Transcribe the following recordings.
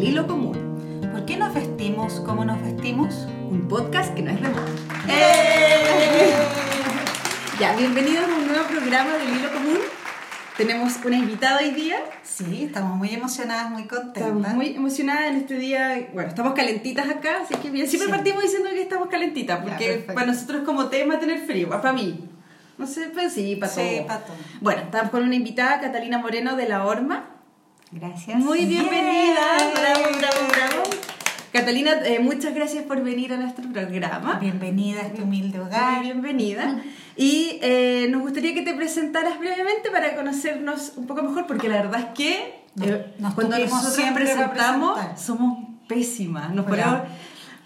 El Hilo Común. ¿Por qué nos vestimos como nos vestimos? Un podcast que no es remoto. ¡Eh! Ya, bienvenidos a un nuevo programa del Hilo Común. Tenemos una invitada hoy día. Sí, estamos muy emocionadas, muy contentas. Estamos muy emocionadas en este día. Bueno, estamos calentitas acá, así que bien. Siempre Sí. partimos diciendo que estamos calentitas, Ya, porque perfecto. para nosotros como tema tener frío, para mí. No sé, pues sí, para Sí, todo. para todo. Bueno, estamos con una invitada, Catalina Moreno de La Horma. Gracias. Muy bienvenida. Bravo, bravo, bravo. Catalina, eh, muchas gracias por venir a nuestro programa. Bienvenida a este humilde Muy hogar. bienvenida. Y eh, nos gustaría que te presentaras brevemente para conocernos un poco mejor, porque la verdad es que eh, nos cuando nosotros presentamos somos pésimas. Nos ponemos-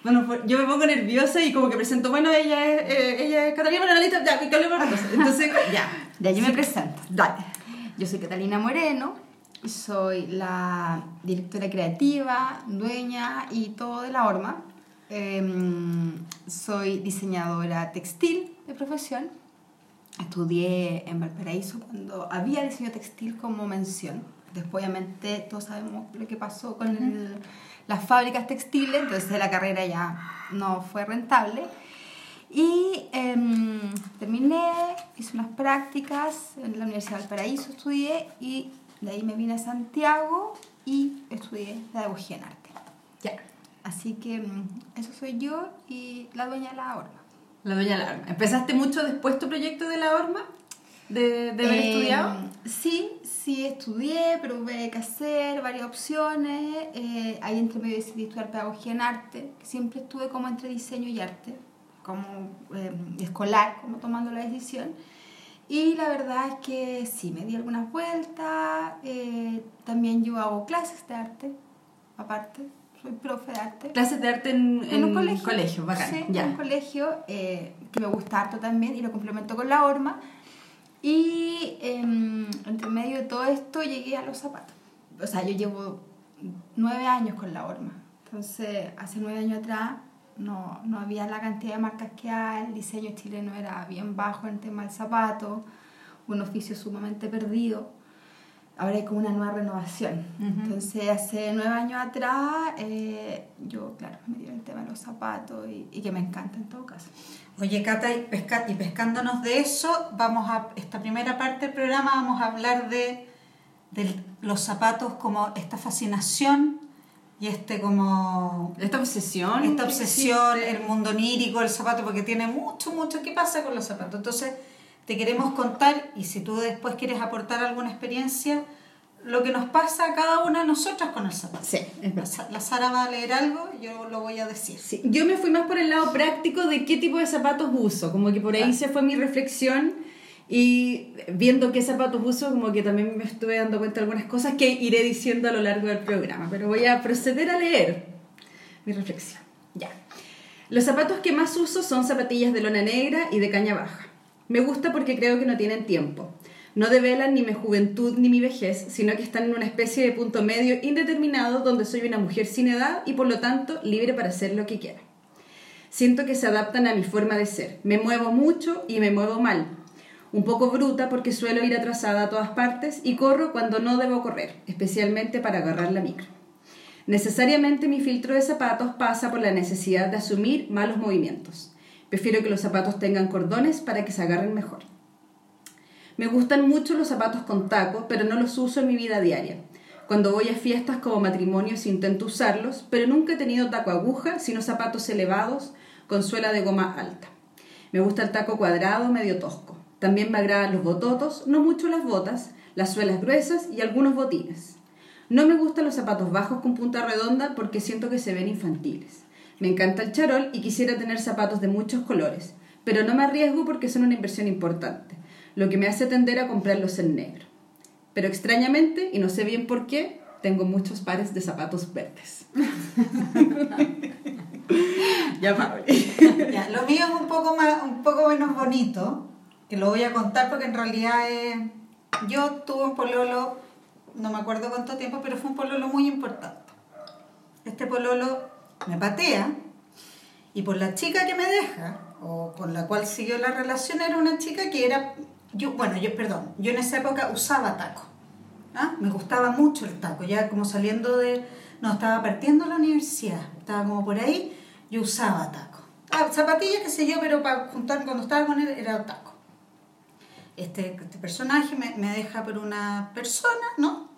bueno, por- yo me pongo nerviosa y como que presento, bueno, ella es, ella es Catalina Moreno, listo, ya, que hablemos. Entonces, ya. Ya, yo me presento. Dale. Yo soy Catalina Moreno soy la directora creativa, dueña y todo de la Horma. Em, soy diseñadora textil de profesión. Estudié en Valparaíso cuando había diseño textil como mención. Después, obviamente, todos sabemos lo que pasó con el- las fábricas textiles, entonces la carrera ya no fue rentable. Y em, terminé, hice unas prácticas en la Universidad de Valparaíso, estudié y de ahí me vine a Santiago y estudié pedagogía en arte. Ya. Así que mm, eso soy yo y la dueña de la horma. La doña Alarma. ¿Empezaste mucho después tu proyecto de la horma? ¿De, de haber Em, estudiado? Sí, sí estudié, pero hubo que hacer varias opciones. Eh, ahí entre medio decidí estudiar pedagogía en arte, que siempre estuve como entre diseño y arte, como eh, escolar, como tomando la decisión. Y la verdad es que sí, me di algunas vueltas. eh, también yo hago clases de arte, aparte, soy profe de arte. Clases de arte en, En un colegio. bacán. Sí, ya. en un colegio eh, que me gusta harto también y lo complemento con la horma. Y em, entre medio de todo esto llegué a los zapatos. O sea, yo llevo nueve años con la horma. Entonces, hace nueve años atrás no, no había la cantidad de marcas que hay, el diseño chileno era bien bajo en el tema del zapato, un oficio sumamente perdido. Ahora hay como una nueva renovación. Ujú. Entonces, hace nueve años atrás, eh, yo, claro, me dio el tema de los zapatos y, y que me encanta en todo caso. Oye, Cata, y, pesca- y pescándonos de eso, vamos a esta primera parte del programa vamos a hablar de, de los zapatos como esta fascinación y este como Esta obsesión. esta obsesión, el mundo onírico, el zapato, porque tiene mucho, mucho que pasa con los zapatos. Entonces, te queremos contar, y si tú después quieres aportar alguna experiencia, lo que nos pasa a cada una de nosotras con el zapato. Sí, es verdad. La Sara va a leer algo, yo lo voy a decir. Sí, yo me fui más por el lado práctico de qué tipo de zapatos uso, como que por ahí se fue mi reflexión y viendo qué zapatos uso, como que también me estuve dando cuenta de algunas cosas que iré diciendo a lo largo del programa, pero voy a proceder a leer mi reflexión. Ya. Los zapatos que más uso son zapatillas de lona negra y de caña baja. Me gusta porque creo que no tienen tiempo. No develan ni mi juventud ni mi vejez, sino que están en una especie de punto medio indeterminado donde soy una mujer sin edad y por lo tanto libre para hacer lo que quiera. Siento que se adaptan a mi forma de ser. Me muevo mucho y me muevo mal. Un poco bruta porque suelo ir atrasada a todas partes y corro cuando no debo correr, especialmente para agarrar la micro. Necesariamente mi filtro de zapatos pasa por la necesidad de asumir malos movimientos. Prefiero que los zapatos tengan cordones para que se agarren mejor. Me gustan mucho los zapatos con taco, pero no los uso en mi vida diaria. Cuando voy a fiestas como matrimonios intento usarlos, pero nunca he tenido taco aguja, sino zapatos elevados con suela de goma alta. Me gusta el taco cuadrado medio tosco. También me agradan los bototos, no mucho las botas, las suelas gruesas y algunos botines. No me gustan los zapatos bajos con punta redonda porque siento que se ven infantiles. Me encanta el charol y quisiera tener zapatos de muchos colores, pero no me arriesgo porque son una inversión importante, lo que me hace tender a comprarlos en negro. Pero extrañamente, y no sé bien por qué, tengo muchos pares de zapatos verdes. ya, lo mío es un poco, más, un poco menos bonito, lo voy a contar porque en realidad yo tuve un pololo, no me acuerdo cuánto tiempo, pero fue un pololo muy importante. Este pololo me patea y por la chica que me deja, o con la cual siguió la relación, era una chica que era, yo, bueno, yo, perdón, yo en esa época usaba taco. ¿ah? Me gustaba mucho el taco, ya como saliendo de... No, estaba partiendo la universidad, estaba como por ahí, yo usaba taco. Ah, zapatillas, qué sé yo, pero para juntar cuando estaba con él era taco. Este, este personaje me, me deja por una persona, ¿no?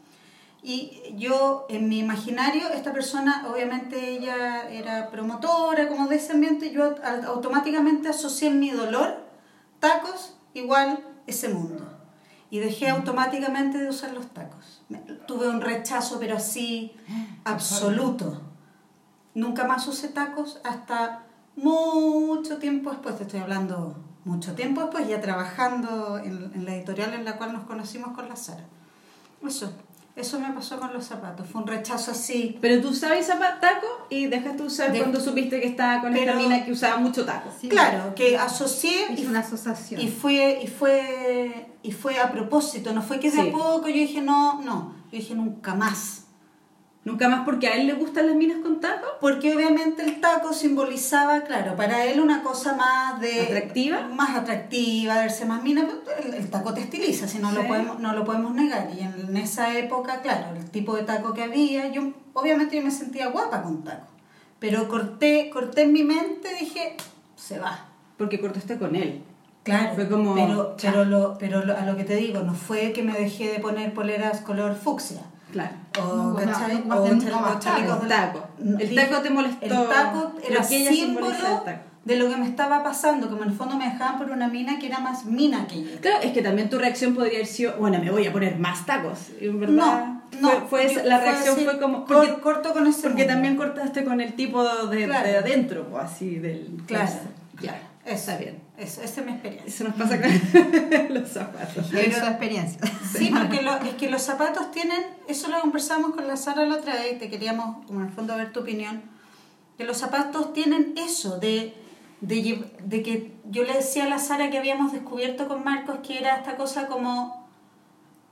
Y yo, en mi imaginario, esta persona, obviamente ella era promotora como de ese ambiente, yo automáticamente asocié en mi dolor tacos igual ese mundo. Y dejé automáticamente de usar los tacos. Me- tuve un rechazo, pero así absoluto. Nunca más usé tacos hasta mucho tiempo después, te estoy hablando mucho tiempo después, ya trabajando en, en la editorial en la cual nos conocimos con la Sara. Eso, eso me pasó con los zapatos. Fue un rechazo así. Pero tú usabas taco y dejaste de usar De- cuando supiste que estaba con esta Pero- mina que usaba mucho taco. Sí. Claro, que asocié Es y, una asociación. y fue y fue y fue a propósito, no fue que de Sí. a poco yo dije no, no, yo dije nunca más. Nunca más porque a él le gustan las minas con taco. Porque obviamente el taco simbolizaba, claro, para él una cosa más de... ¿Atractiva? Más atractiva, verse más mina. pero El, el taco te estiliza, si no, Sí. lo podemos, no lo podemos negar. Y en, en esa época, claro, el tipo de taco que había, yo obviamente yo me sentía guapa con taco. Pero corté, corté en mi mente, dije, se va. Porque cortaste con él. Claro, Fue como, pero, pero, lo, pero lo- a lo que te digo, no fue que me dejé de poner poleras color fucsia. Claro. O, No, pues, ¿cachai? no, o no, o taco. El taco te molestó, El taco era símbolo de lo que me estaba pasando, como en el fondo me dejaban por una mina que era más mina que yo. Claro, es que también tu reacción podría haber sido, bueno, me voy a poner más tacos. Verdad, No, no. fue, fue esa- yo- la reacción fue como. cor- Porque, corto con ese porque mundo. también cortaste con el tipo de, Claro. de adentro, o así, del. Claro. Ya, Eso, está bien. Eso, esa es mi experiencia. Eso nos pasa con los zapatos. Pero su experiencia. Sí, porque lo- es que los zapatos tienen, eso lo conversamos con la Sara la otra vez, y te queríamos, como en el fondo, ver tu opinión, que los zapatos tienen eso, de, de, de que yo le decía a la Sara que habíamos descubierto con Marcos que era esta cosa como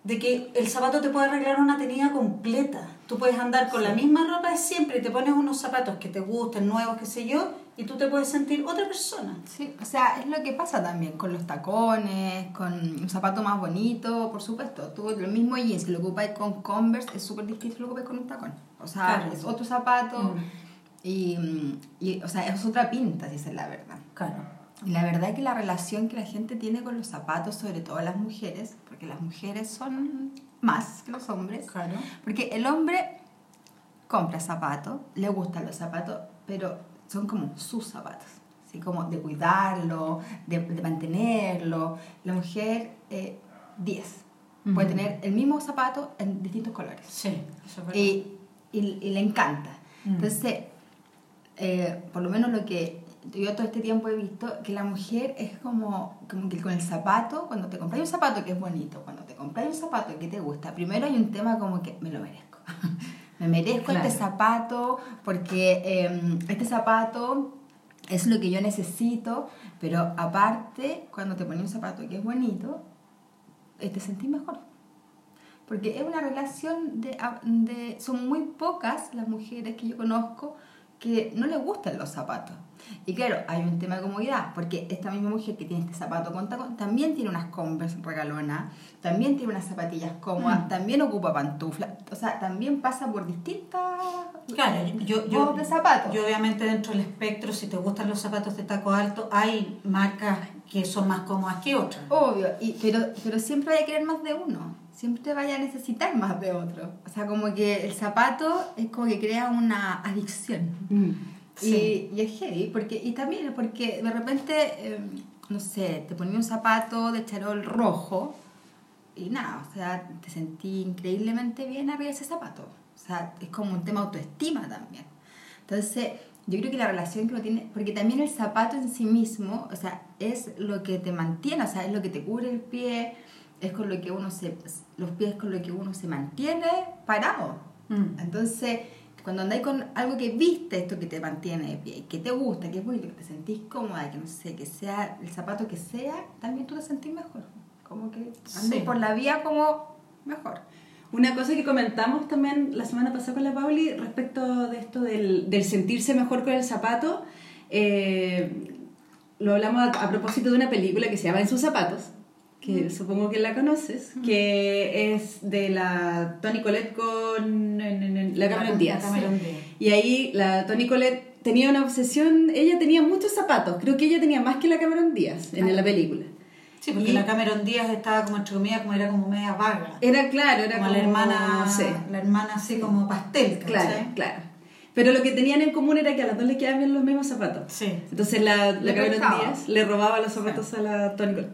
de que el zapato te puede arreglar una tenida completa. Tú puedes andar con la misma ropa de siempre y te pones unos zapatos que te gusten, nuevos, qué sé yo, y tú te puedes sentir otra persona. Sí, o sea, es lo que pasa también con los tacones, con un zapato más bonito, por supuesto. Tú el mismo jeans, si lo ocupáis con Converse, es súper distinto lo ocupáis con un tacón. O sea, Claro. es otro zapato Mm. y, y, o sea, es otra pinta, si es la verdad. Claro. Y la verdad es que la relación que la gente tiene con los zapatos, sobre todo las mujeres, porque las mujeres son más que los hombres, Claro. porque el hombre compra zapatos, le gustan los zapatos, pero son como sus zapatos, así como de cuidarlo, de, de mantenerlo. La mujer, eh, 10. Puede Ujú. tener el mismo zapato en distintos colores. Sí, eso es verdad. Y, y- y le encanta. Mm. Entonces, eh, por lo menos lo que yo todo este tiempo he visto, que la mujer es como, como que con el zapato, cuando te compras un zapato que es bonito, cuando te compras un zapato que te gusta, primero hay un tema como que me lo merezco. me merezco Claro. este zapato porque eh, este zapato es lo que yo necesito, pero aparte, cuando te pones un zapato que es bonito, eh, te sentís mejor. Porque es una relación de, de... Son muy pocas las mujeres que yo conozco que no les gustan los zapatos. Y claro, hay un tema de comodidad, porque esta misma mujer que tiene este zapato con tacón también tiene unas Converse regalonas, también tiene unas zapatillas cómodas, Mm. también ocupa pantuflas, o sea, también pasa por distintas Claro, yo, yo, de zapatos. yo obviamente dentro del espectro, si te gustan los zapatos de taco alto, hay marcas que son más cómodas que otras. Obvio, y, pero, pero siempre vaya a querer más de uno, siempre vaya a necesitar más de otro. O sea, como que el zapato es como que crea una adicción. Mm. Sí. Y, y es heavy, porque, y también porque de repente, eh, no sé, te ponía un zapato de charol rojo y nada, o sea, te sentí increíblemente bien arriba ese zapato. O sea, es como un tema de autoestima también. Entonces, yo creo que la relación que uno tiene, porque también el zapato en sí mismo, o sea, es lo que te mantiene, o sea, es lo que te cubre el pie, es con lo que uno se, los pies con lo que uno se mantiene parado. Mm. Entonces, cuando andáis con algo que viste, esto que te mantiene de pie, que te gusta, que es bonito, que te sentís cómoda, que no sé, que sea el zapato que sea, también tú te sentís mejor. Como que andáis Sí. por la vía como mejor. Una cosa que comentamos también la semana pasada con la Pauli respecto de esto del, del sentirse mejor con el zapato, eh, lo hablamos a, a propósito de una película que se llama En sus zapatos, que supongo que la conoces, que es de la Tony Colette con en- en- en- la Cameron Díaz. Y ahí la Tony Colette tenía una obsesión, ella tenía muchos zapatos, creo que ella tenía más que la Cameron Díaz en la película. Sí, porque Y- la Cameron Díaz estaba como entre comillas, como era como media vaga. Era claro, era como, como, la hermana, sí, la hermana así como pastel, claro, claro. Pero lo que tenían en común era que a las dos le quedaban bien los mismos zapatos. Sí. Entonces la, la Cameron. Díaz le robaba los zapatos a la Toni Collette.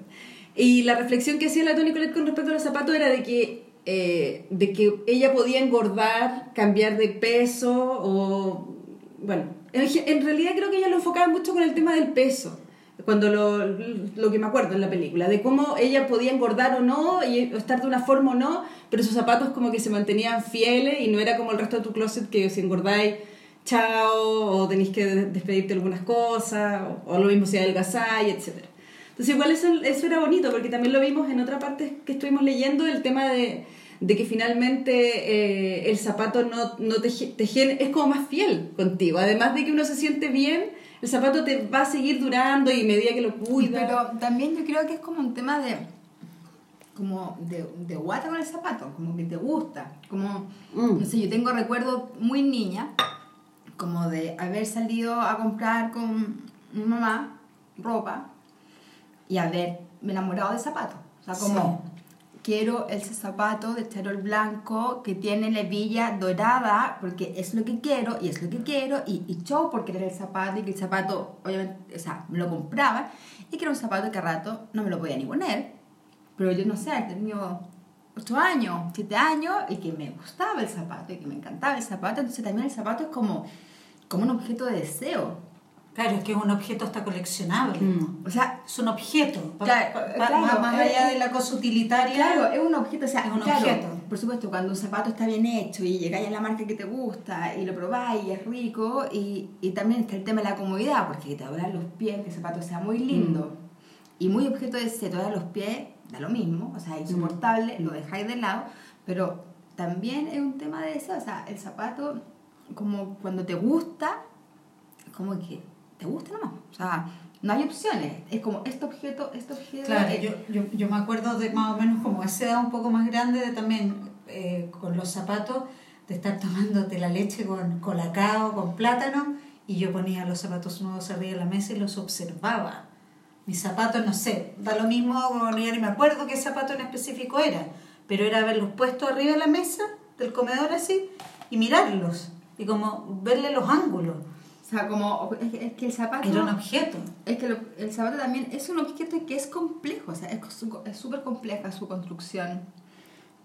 Y la reflexión que hacía la Toni Collette con respecto a los zapatos era de que, eh, de que ella podía engordar, cambiar de peso o... Bueno, en, realidad creo que ella lo enfocaba mucho con el tema del peso. Cuando lo, lo que me acuerdo en la película, de cómo ella podía engordar o no, y estar de una forma o no, pero sus zapatos como que se mantenían fieles y no era como el resto de tu closet que si engordáis chao, o tenéis que de- despedirte de algunas cosas, o, o lo mismo si adelgazáis, etc. Entonces igual eso, eso era bonito, porque también lo vimos en otra parte que estuvimos leyendo, el tema de, de que finalmente eh, el zapato no, no te, te es como más fiel contigo. Además de que uno se siente bien, el zapato te va a seguir durando y a medida que lo cuidas. Pero también yo creo que es como un tema de como de, de guata con el zapato, como que te gusta, como, Mm. no sé, yo tengo recuerdos muy niña, como de haber salido a comprar con mi mamá ropa y haberme enamorado de zapatos, o sea, como quiero ese zapato de charol blanco que tiene la hebilla dorada porque es lo que quiero y es lo que quiero y, y yo porque era el zapato y que el zapato obviamente o sea me lo compraba y que era un zapato que a rato no me lo podía ni poner. Pero yo no sé tenía 8 años 7 años y que me gustaba el zapato y que me encantaba el zapato. Entonces también el zapato es como como un objeto de deseo Claro, es que es un objeto hasta coleccionable. Mm. o sea Es un objeto. Claro, pa- pa- claro, más, más allá de la cosa utilitaria. Claro, es un objeto, o sea, Es un claro, objeto. Por supuesto, cuando un zapato está bien hecho y llegáis a la marca que te gusta y lo probáis y es rico, y, y también está el tema de la comodidad, porque te doblan los pies, que el zapato sea muy lindo y muy objeto de se te los pies, da lo mismo, o sea, insoportable, lo dejáis de lado, pero también es un tema de eso, o sea, el zapato, como cuando te gusta, es como que te gusta nomás, o sea, no hay opciones, es como este objeto, este objeto. Claro, eh, yo, yo, yo me acuerdo de más o menos como esa edad un poco más grande de también eh, con los zapatos, de estar tomándote la leche con colacao, con plátano, y yo ponía los zapatos nuevos arriba de la mesa y los observaba. Mis zapatos, no sé, da lo mismo, ya ni me acuerdo qué zapato en específico era, pero era verlos puestos arriba de la mesa del comedor así y mirarlos y como verle los ángulos. O sea, como es que, es que el zapato Era un objeto. es que lo- el zapato también es un objeto que es complejo, o sea, es súper compleja su construcción.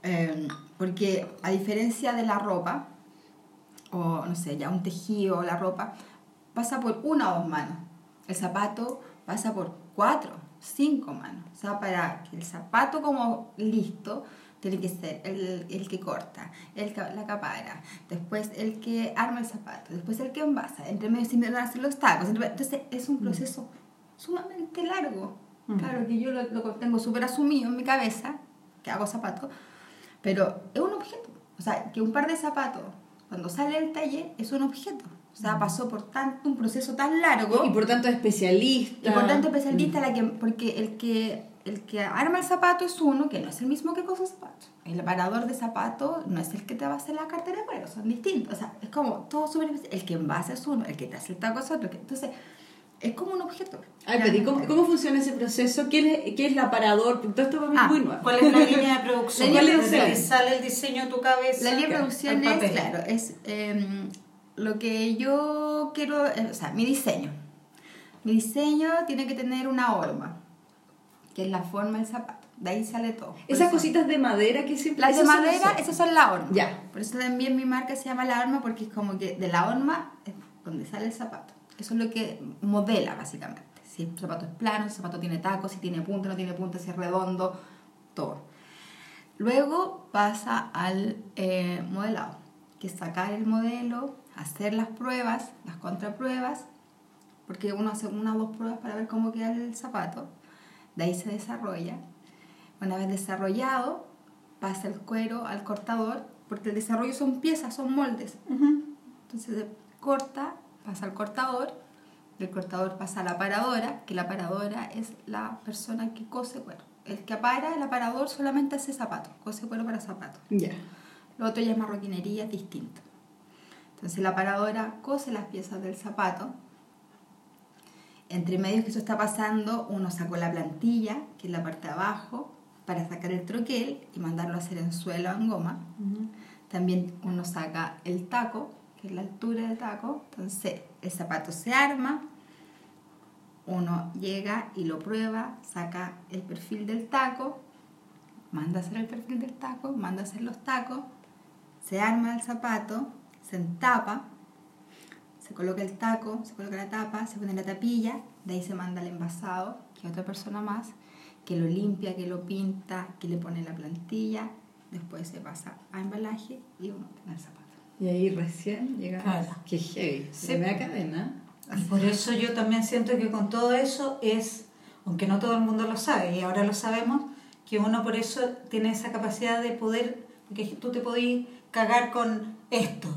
Eh, porque a diferencia de la ropa, o no sé, ya un tejido o la ropa, pasa por una o dos manos. El zapato pasa por cuatro, cinco manos. O sea, para que el zapato como listo, tiene que ser el, el que corta, el, ca- la capara, después el que arma el zapato, después el que envasa, entre medio a hacer los tacos. Entonces es un proceso sumamente largo. Mm. Claro que yo lo, lo tengo súper asumido en mi cabeza, que hago zapatos, pero es un objeto. O sea, que un par de zapatos, cuando sale del taller, es un objeto. O sea, pasó por tanto, un proceso tan largo. Y por tanto especialista. Y por tanto, especialista, la que, porque el que, el que arma el zapato es uno que no es el mismo que cosa zapato. El aparador de zapato no es el que te va a hacer la cartera de cuero, son distintos. O sea, es como todo súper. El que envasa es uno, el que te hace el taco es otro. Entonces, es como un objeto. Ay, pero ¿y cómo, cómo funciona ese proceso? ¿Quién es, qué es el aparador? Todo esto para mí Ah, es muy nuevo. ¿Cuál es la línea de producción? Desde producción. que sale el diseño de tu cabeza. La línea de producción es, papel. claro, es em, lo que yo quiero, eh, o sea, mi diseño. Mi diseño tiene que tener una horma, que es la forma del zapato. De ahí sale todo. Por Esas eso- cositas de madera que siempre... Las de son madera, esas son la horma. Ya. Por eso también mi marca se llama la horma, porque es como que de la horma es donde sale el zapato. Eso es lo que modela, básicamente. Si el zapato es plano, si el zapato tiene tacos, si tiene punta, no tiene punta, si es redondo, todo. Luego pasa al eh, modelado, que es sacar el modelo, hacer las pruebas, las contrapruebas, porque uno hace una o dos pruebas para ver cómo queda el zapato. De ahí se desarrolla. Una vez desarrollado, pasa el cuero al cortador, porque el desarrollo son piezas, son moldes. Entonces se corta, pasa al cortador, del cortador pasa a la paradora, que la paradora es la persona que cose cuero. el que apara, el aparador solamente hace zapatos, cose cuero para zapatos. Ya. Lo otro ya es marroquinería, es distinto. Entonces la aparadora cose las piezas del zapato. Entre medios que eso está pasando, uno sacó la plantilla, que es la parte de abajo, para sacar el troquel y mandarlo a hacer en suelo en goma. También uno saca el taco, que es la altura del taco. Entonces el zapato se arma, uno llega y lo prueba, saca el perfil del taco, manda a hacer el perfil del taco, manda a hacer los tacos, se arma el zapato, se entapa, se coloca el taco, se coloca la tapa, se pone la tapilla, de ahí se manda al envasado, que otra persona más, que lo limpia, que lo pinta, que le pone la plantilla, después se pasa a embalaje y uno tiene el zapato. Y ahí recién llega. Claro. Qué heavy. Sí. Se me cadena. Y por eso yo también siento que con todo eso es, aunque no todo el mundo lo sabe, y ahora lo sabemos, que uno por eso tiene esa capacidad de poder, que tú te podís cagar con esto,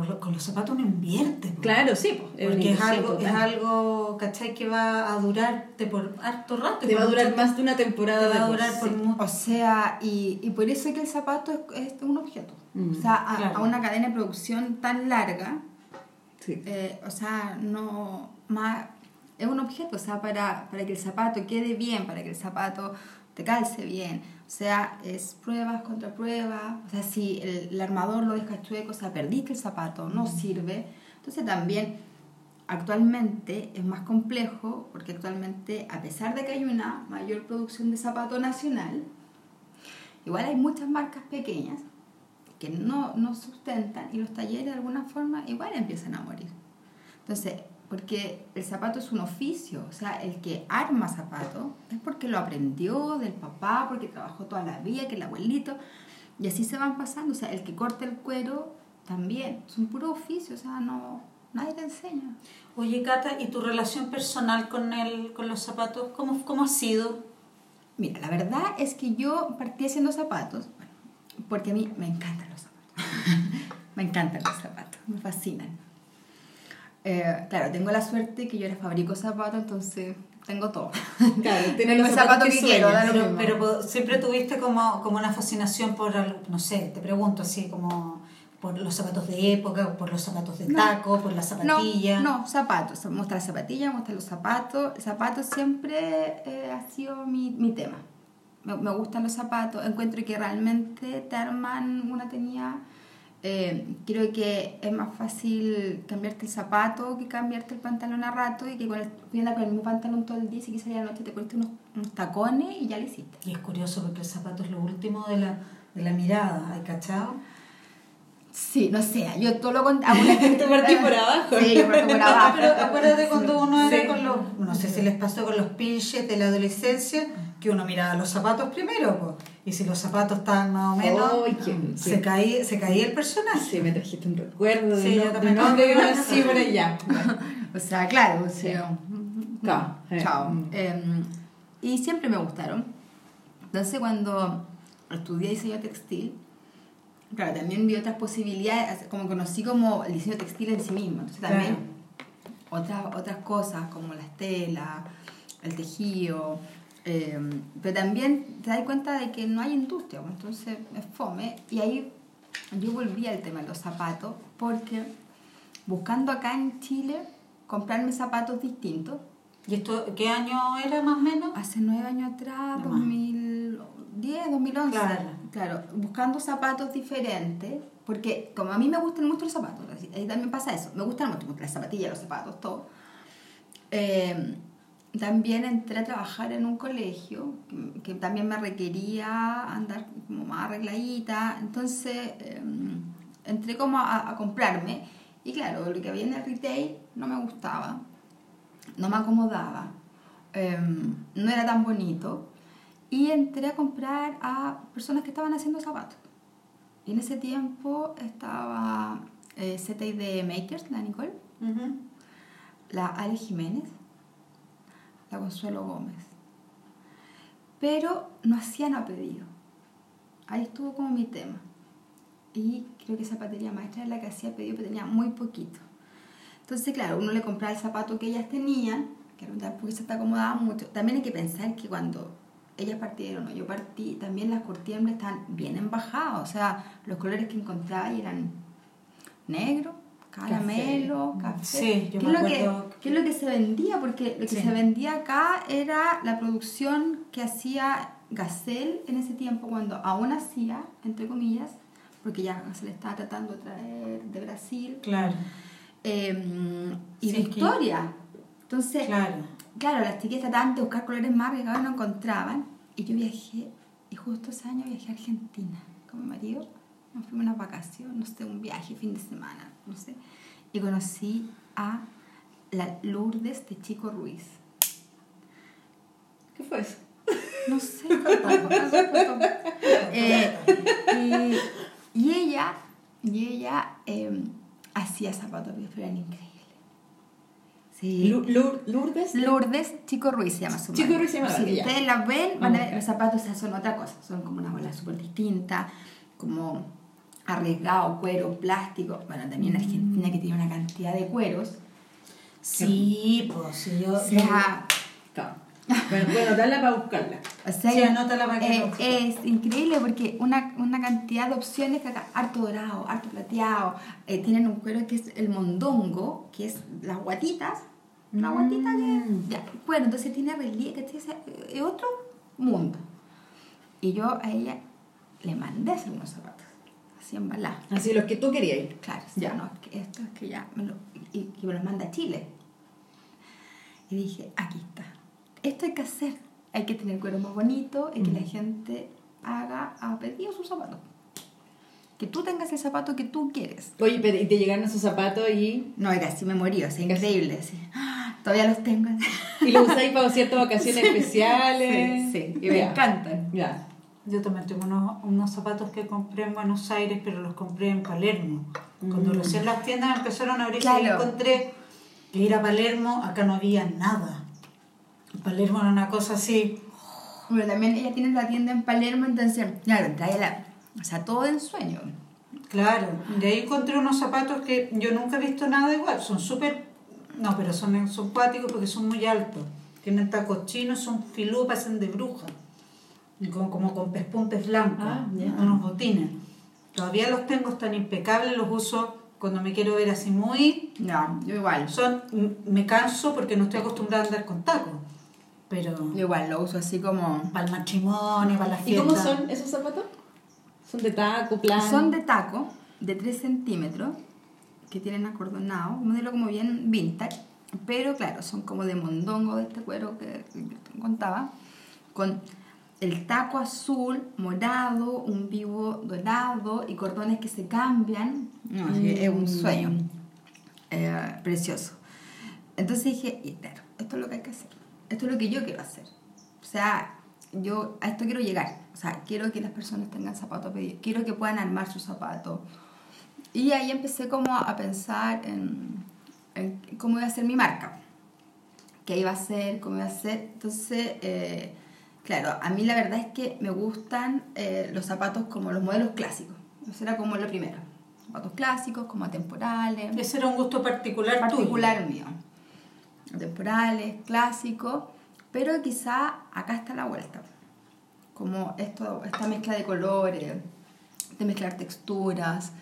pero con los zapatos uno invierte. po. Claro, sí. una Porque es algo, es algo, ¿cachai? Que va a durarte por harto rato. Te va a durar más de una temporada. Te va a de durar por sí. mucho. O sea, y, y por eso es que el zapato es, es un objeto. Mm, o sea, a, claro. a una cadena de producción tan larga, Sí. eh, o sea, no más es un objeto, o sea, para, para que el zapato quede bien, para que el zapato te calce bien. O sea, es pruebas contra pruebas. O sea, si el, el armador lo deja chueco, o sea, perdiste el zapato, no sirve. Entonces también actualmente es más complejo porque actualmente, a pesar de que hay una mayor producción de zapato nacional, igual hay muchas marcas pequeñas que no, no sustentan y los talleres de alguna forma igual empiezan a morir. Entonces, porque el zapato es un oficio, o sea, el que arma zapato es porque lo aprendió del papá, porque trabajó toda la vida, que el abuelito, y así se van pasando, o sea, el que corta el cuero también, es un puro oficio, o sea, no, nadie te enseña. Oye, Cata, ¿y tu relación personal con, el, con los zapatos, cómo, cómo ha sido? Mira, la verdad es que yo partí haciendo zapatos porque a mí me encantan los zapatos. me encantan los zapatos, me fascinan. Eh, claro, tengo la suerte que yo ahora fabrico zapatos, entonces tengo todo. Claro, Tengo los zapato zapatos que que quiero, lo Pero, siempre tuviste como, como una fascinación por, no sé, te pregunto así, como por los zapatos de época, por los zapatos de No. taco, por las zapatillas. No, no, zapatos. Gusta la zapatilla, gustan los zapatos. El zapato siempre eh, ha sido mi, mi tema. Me, me gustan los zapatos. Encuentro que realmente te arman una tenía. Eh, creo que es más fácil cambiarte el zapato que cambiarte el pantalón a rato y que con el, con el mismo pantalón todo el día, si quieres salir a la noche te pones unos, unos tacones y ya lo hiciste. Y es curioso porque el zapato es lo último de la, de la mirada, ¿hay cachado? Sí, no sé, yo todo lo contrario. Tú partí por abajo. Sí, yo partí por abajo. Pero acuérdate cuando uno era Sí. con los, si les pasó con los pinches de la adolescencia, que uno miraba los zapatos primero, po. y si los zapatos estaban más o menos, qué- se, sí. caía, se caía el personaje. Sí, me trajiste un recuerdo de Sí, no, yo también. de no de una allá. O sea, claro, o sea, Claro, eh, chao. mm. Em, y siempre me gustaron. Entonces, cuando estudié diseño textil, claro, también vi otras posibilidades, como conocí como el diseño textil en sí mismo. Entonces, también otras, otras cosas como las telas, el tejido. em, pero también te das cuenta de que no hay industria, pues, entonces es fome. Y ahí yo volví al tema de los zapatos, porque buscando acá en Chile comprarme zapatos distintos, ¿Y esto qué año era más o menos? hace nueve años atrás, No más. 2010, 2011, Claro. claro, buscando zapatos diferentes, porque como a mí me gustan mucho los zapatos, ahí también pasa eso, me gustan mucho las zapatillas, los zapatos, todo. Eh, también entré a trabajar en un colegio que, también me requería andar como más arregladita, entonces eh, entré como a, comprarme y claro, lo que había en el retail no me gustaba, no me acomodaba, eh, no era tan bonito y entré a comprar a personas que estaban haciendo zapatos. Y en ese tiempo estaba eh, ZD Makers, la Nicole, la Ale Jiménez, la Consuelo Gómez. Pero no hacían a pedido. Ahí estuvo como mi tema. Y creo que zapatería maestra era la que hacía pedido, pero tenía muy poquito. Entonces, claro, uno le compraba el zapato que ellas tenían, que era un porque se te acomodaba mucho. También hay que pensar que cuando ellas partieron, yo partí, también las curtiembres están bien embajadas, o sea, los colores que encontraba eran negro, caramelo, café. Sí, yo ¿Qué, me es lo que, acuerdo qué es lo que se vendía? Porque lo que Sí. se vendía acá era la producción que hacía Gazelle en ese tiempo, cuando aún hacía, entre comillas, porque ya se le estaba tratando de traer de Brasil, Claro, eh, y Sí, que- Victoria. Entonces, claro. Claro, las chiquillas trataban de buscar colores más que no encontraban. Y yo viajé, y justo ese año viajé a Argentina con mi marido. Nos fuimos a una vacación, no sé, un viaje, fin de semana, no sé. Y conocí a la Lourdes de Chico Ruiz. ¿Qué fue eso? No sé. Eh, y, y ella, y ella eh, hacía zapatos, pero eran increíbles. Sí. Lourdes. Lourdes Chico Ruiz se llama su Chico madre. Ruiz se llama la Si ustedes las ven, van a ver, Ok. los zapatos o sea, son otra cosa. Son como una bola súper distinta, como arriesgado, cuero, plástico. Bueno, también en Argentina que tiene una cantidad de cueros. Sí, pues si yo... O sea. Bueno, bueno, dale para buscarla. o sea, Sí, anótala para que eh, es increíble porque una, una cantidad de opciones que acá, harto dorado, harto plateado, eh, tienen un cuero que es el mondongo, que es las guatitas, la guatita que, Mm. ya, bueno, entonces tiene relieve. O sea, es otro mundo. Y yo a ella le mandé a hacer unos zapatos, así embalados. Así, los que tú querías ir. Claro, Ya. no, es que esto es que ya me lo, y, y me los manda a Chile. Y dije, aquí está. Esto hay que hacer. Hay que tener cuero más bonito y que la gente haga a pedido sus zapatos. Que tú tengas el zapato que tú quieres. Oye, pero y te llegaron esos zapatos y, No, era así me morí, o sea, increíble. Así. Todavía los tengo. y los usáis para ciertas vacaciones especiales. Sí, sí, y me Ya. encantan. Ya. Yo también tengo unos, unos zapatos que compré en Buenos Aires, pero los compré en Palermo. Cuando Mm. recién las tiendas empezaron a abrir, Claro. yo encontré que ir a Palermo, acá no había nada. Palermo era una cosa así. Pero también ella tiene la tienda en Palermo, entonces, claro, trae la. O sea, todo en sueño. Claro, de ahí encontré unos zapatos que yo nunca he visto nada igual. Son súper. No, pero son, son cuáticos porque son muy altos. Tienen tacos chinos, son filú, parecen de bruja. Y con, como con pespuntes blancos. Ah, ya. Unos botines. Todavía los tengo, están impecables, los uso cuando me quiero ver así muy. No, yo igual. Son, m- me canso porque no estoy acostumbrada a andar con tacos. Pero Yo igual lo uso así como. para el matrimonio, para la ¿Y fiesta. cómo son esos zapatos? ¿Son de taco, plan? Son de taco, de 3 centímetros, que tienen acordonado, un modelo como bien vintage, pero claro, son como de mondongo de este cuero que te contaba, con el taco azul, morado, un vivo dorado y cordones que se cambian. No, que es un sueño. Eh, precioso. Entonces dije, y claro, esto es lo que hay que hacer. Esto es lo que yo quiero hacer. O sea, yo a esto quiero llegar. O sea, quiero que las personas tengan zapatos pedidos. Quiero que puedan armar sus zapatos. Y ahí empecé como a pensar en, en cómo iba a ser mi marca. ¿Qué iba a hacer? ¿Cómo iba a ser? Entonces, eh, claro, a mí la verdad es que me gustan eh, los zapatos como los modelos clásicos. Eso era como lo primero. Zapatos clásicos, como atemporales Ese era un gusto particular, particular mío. Temporales, clásicos, pero quizá acá está la vuelta. Como esto, esta mezcla de colores, de mezclar texturas,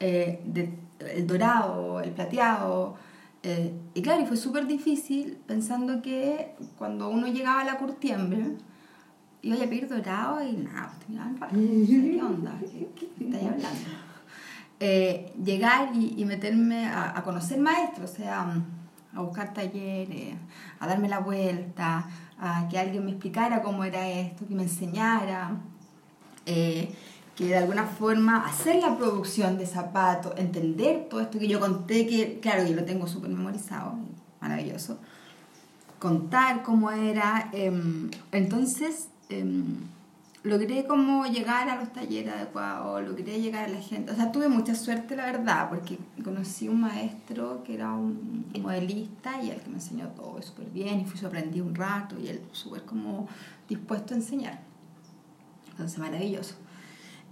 eh, de, el dorado, el plateado. eh, y claro, y fue súper difícil pensando que cuando uno llegaba a la curtiembre, iba a pedir dorado y nada, pues te miraban raro. ¿Qué onda? ¿Qué, qué estáis hablando? eh, llegar y, y meterme a, a conocer maestros, o sea, a buscar talleres, a darme la vuelta, a que alguien me explicara cómo era esto, que me enseñara, eh, que de alguna forma hacer la producción de zapatos, entender todo esto que yo conté, que claro, yo lo tengo súper memorizado, maravilloso, contar cómo era, em, entonces em, logré como llegar a los talleres adecuados, logré llegar a la gente. O sea, tuve mucha suerte, la verdad, porque conocí un maestro que era un modelista y el que me enseñó todo súper bien y fui aprendí un rato y él súper como dispuesto a enseñar. Entonces, maravilloso.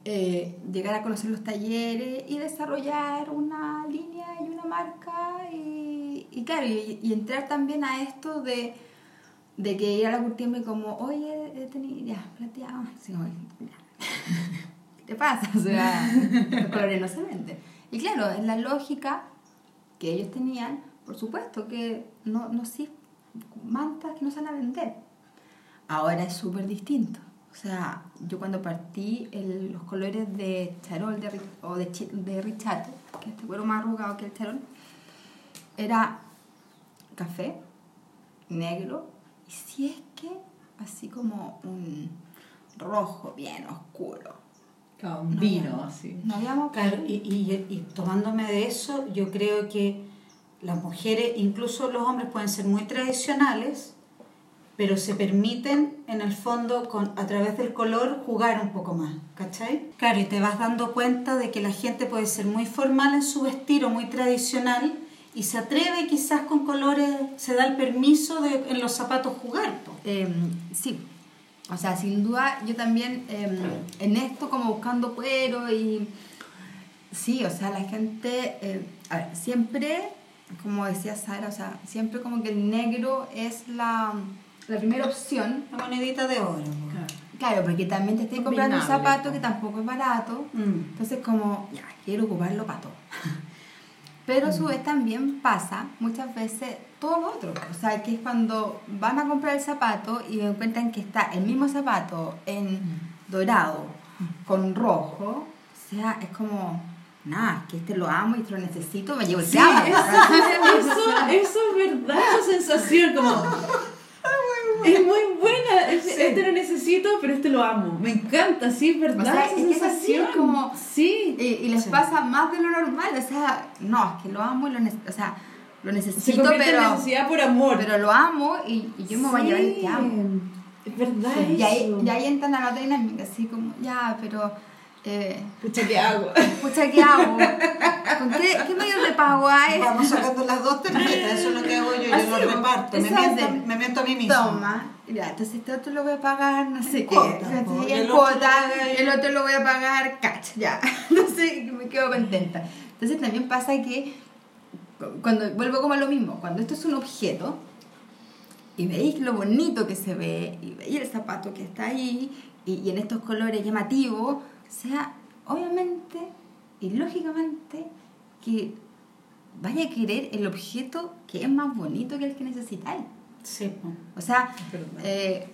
Eh, llegar a conocer los talleres y desarrollar una línea y una marca y, y claro, y, entrar también a esto de de que ir a la curtiembre como, oye, eh, tenía ya plateado. Como, ya. ¿Qué pasa? O sea, los colores no se venden. Y claro, en la lógica que ellos tenían, por supuesto que no, no sí, mantas que no se van a vender. Ahora es súper distinto. O sea, yo cuando partí el- los colores de charol de, o de, de richato, que es este cuero más arrugado que el charol, era café, negro, y si es que así como un rojo bien oscuro. Como un vino, así. No habíamos Claro, y, y, y tomándome de eso, yo creo que las mujeres, incluso los hombres, pueden ser muy tradicionales, pero se permiten, en el fondo, con, a través del color, jugar un poco más, ¿cachai? Claro, y te vas dando cuenta de que la gente puede ser muy formal en su vestir o muy tradicional y se atreve quizás con colores, se da el permiso de en los zapatos jugar. Eh, sí, o sea, sin duda yo también eh, en esto como buscando cuero y sí, o sea, la gente, eh, a ver, siempre, como decía Sara, o sea, siempre como que el negro es la, la primera opción. La monedita de oro. Claro, porque también te estoy comprando un zapato po. que tampoco es barato. Mm. Entonces como, ya, quiero ocuparlo para todo. Pero a su vez también pasa muchas veces todo lo otro. O sea, que es cuando van a comprar el zapato y encuentran que está el mismo zapato en dorado con rojo. O sea, es como, nada, que este lo amo y este lo necesito, me llevo el Sí, eso, eso es verdad, esa sensación como... Es muy buena, es- este lo necesito, pero este lo amo. Me encanta, sí, es verdad. O sea, esa es que es así, sensación. como- Sí. Y, y les Sí. pasa más de lo normal, o sea, no, es que lo amo y lo, nece- o sea, lo Se necesito, convierte pero, en necesidad por amor. pero lo amo y, y yo me voy a llevar el que amo. Es verdad Y ahí, eso. y ahí entran a la dinámica, así como, ya, pero, eh, Pucha, ¿qué hago? pucha, ¿qué hago? ¿Con qué, qué medios de pago hay? Vamos sacando las dos tarjetas, eso es lo que hago yo, yo Así, lo reparto, me miento, me miento a mí mismo. Toma, ya, entonces este otro lo voy a pagar, no sé qué, el y el otro lo voy a pagar cash, ya, no sé, me quedo contenta. Entonces también pasa que, cu- cuando vuelvo como a lo mismo, cuando esto es un objeto, y veis lo bonito que se ve, y veis el zapato que está ahí, y, y en estos colores llamativos, sea, obviamente y lógicamente que vaya a querer el objeto que es más bonito que el que necesitáis. Sí. O sea, eh,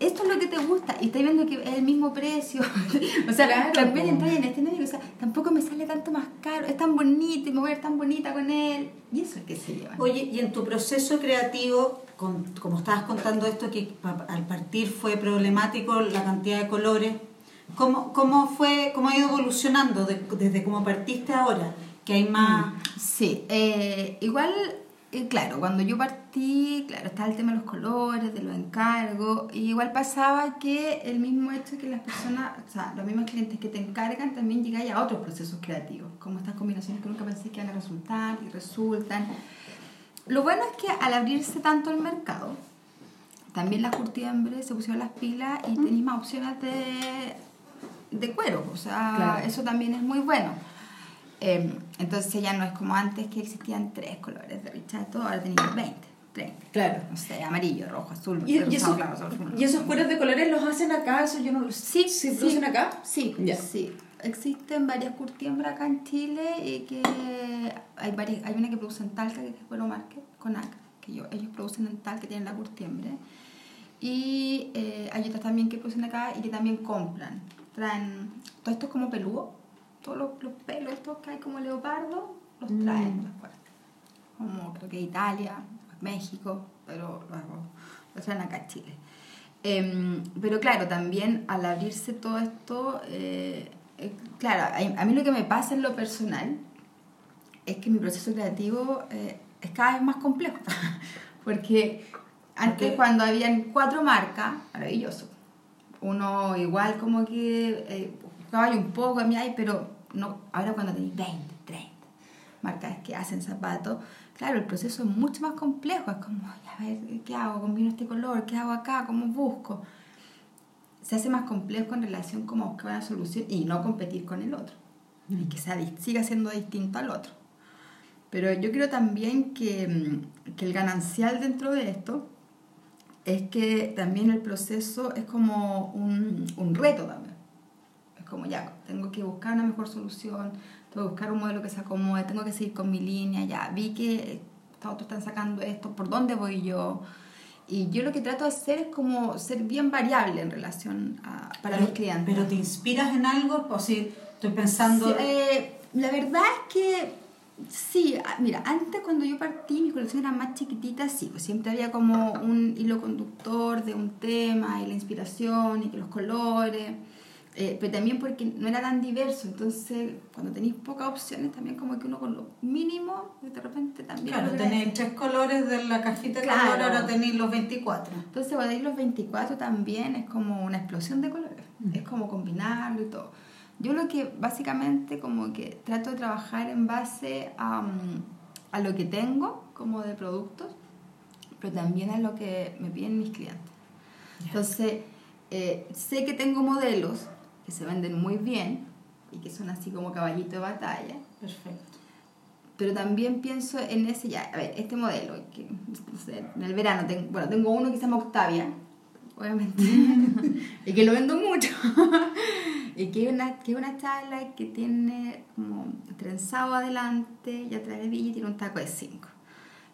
esto es lo que te gusta y estás viendo que es el mismo precio. o sea, Claro, también po. entras en este medio, o sea, tampoco me sale tanto más caro, es tan bonito y me voy a ver tan bonita con él. Y eso es que se lleva. Oye, y en tu proceso creativo, con- como estabas contando esto, que al partir fue problemático la cantidad de colores, ¿cómo, cómo, fue, cómo ha ido evolucionando de- desde cómo partiste ahora? Que hay más... Sí, eh, igual, eh, claro, cuando yo partí, claro, estaba el tema de los colores, de los encargos, y igual pasaba que el mismo hecho que las personas, o sea, los mismos clientes que te encargan también llegáis a otros procesos creativos, como estas combinaciones que nunca pensé que iban a resultar y resultan. Lo bueno es que al abrirse tanto el mercado, también las curtiembres se pusieron las pilas y tenéis más opciones de, de cuero, o sea, Claro. eso también es muy bueno. Eh, entonces ya no es como antes que existían tres colores de richato, ahora tenéis 20, 30. Claro. No sé, amarillo, rojo, azul, ¿Y, y eso- claro, azul. ¿Y esos cueros de colores los hacen acá? ¿Eso yo no lo Sí, ¿Se sí. producen acá? Sí, Ya. sí. Existen varias curtiembras acá en Chile y que hay varias, hay una que produce en Talca, que es Cuero Market, con ACA, que yo- ellos producen en Talca, que tienen la curtiembre. Y eh, hay otras también que producen acá y que también compran. Traen, todo esto es como peludo, todos los, los pelos estos que hay como leopardo, los Mm. traen de afuera. Como creo que Italia, México, pero luego los traen acá a Chile. Em, pero claro, también al abrirse todo esto, eh, eh, claro, a, a mí lo que me pasa en lo personal es que mi proceso creativo eh, es cada vez más complejo. Porque antes cuando habían cuatro marcas, maravilloso. Uno igual como que eh, buscaba yo un poco a mí, ay, pero no, ahora cuando tenéis 20, 30 marcas que hacen zapatos, claro, el proceso es mucho más complejo. Es como, a ver, ¿qué hago? ¿Combino este color? ¿Qué hago acá? ¿Cómo busco? Se hace más complejo en relación como a buscar una solución y no competir con el otro. Y que sea, siga siendo distinto al otro. Pero yo creo también que, mm, que el ganancial dentro de esto es que también el proceso es como un, un reto también. Es como ya, tengo que buscar una mejor solución, tengo que buscar un modelo que se acomode, tengo que seguir con mi línea, ya vi que otros están sacando esto, ¿por dónde voy yo? Y yo lo que trato de hacer es como ser bien variable en relación a, para pero, mis clientes. ¿Pero te inspiras en algo? Pues sí, estoy pensando... Sí, eh, la verdad es que sí, ah, mira, antes cuando yo partí mi colección era más chiquitita, sí, pues siempre había como un hilo conductor de un tema y la inspiración y que los colores. Eh, pero también porque no era tan diverso, entonces cuando tenéis pocas opciones también como que uno con lo mínimo de repente también... Claro, tenéis tres colores de la cajita de Claro. color, ahora tenéis los 24. Entonces cuando hay los 24 también es como una explosión de colores, es como combinarlo y todo. Yo lo que básicamente como que trato de trabajar en base a, mm, a lo que tengo como de productos, pero también a lo que me piden mis clientes. Entonces, eh, sé que tengo modelos que se venden muy bien y que son así como caballito de batalla, Perfecto. pero también pienso en ese ya, a ver, este modelo, que no sé, en el verano, tengo, bueno, tengo uno que se llama Octavia, obviamente, y que lo vendo mucho, y que una, que una chala que tiene como trenzado adelante y atrás de villa tiene un taco de 5.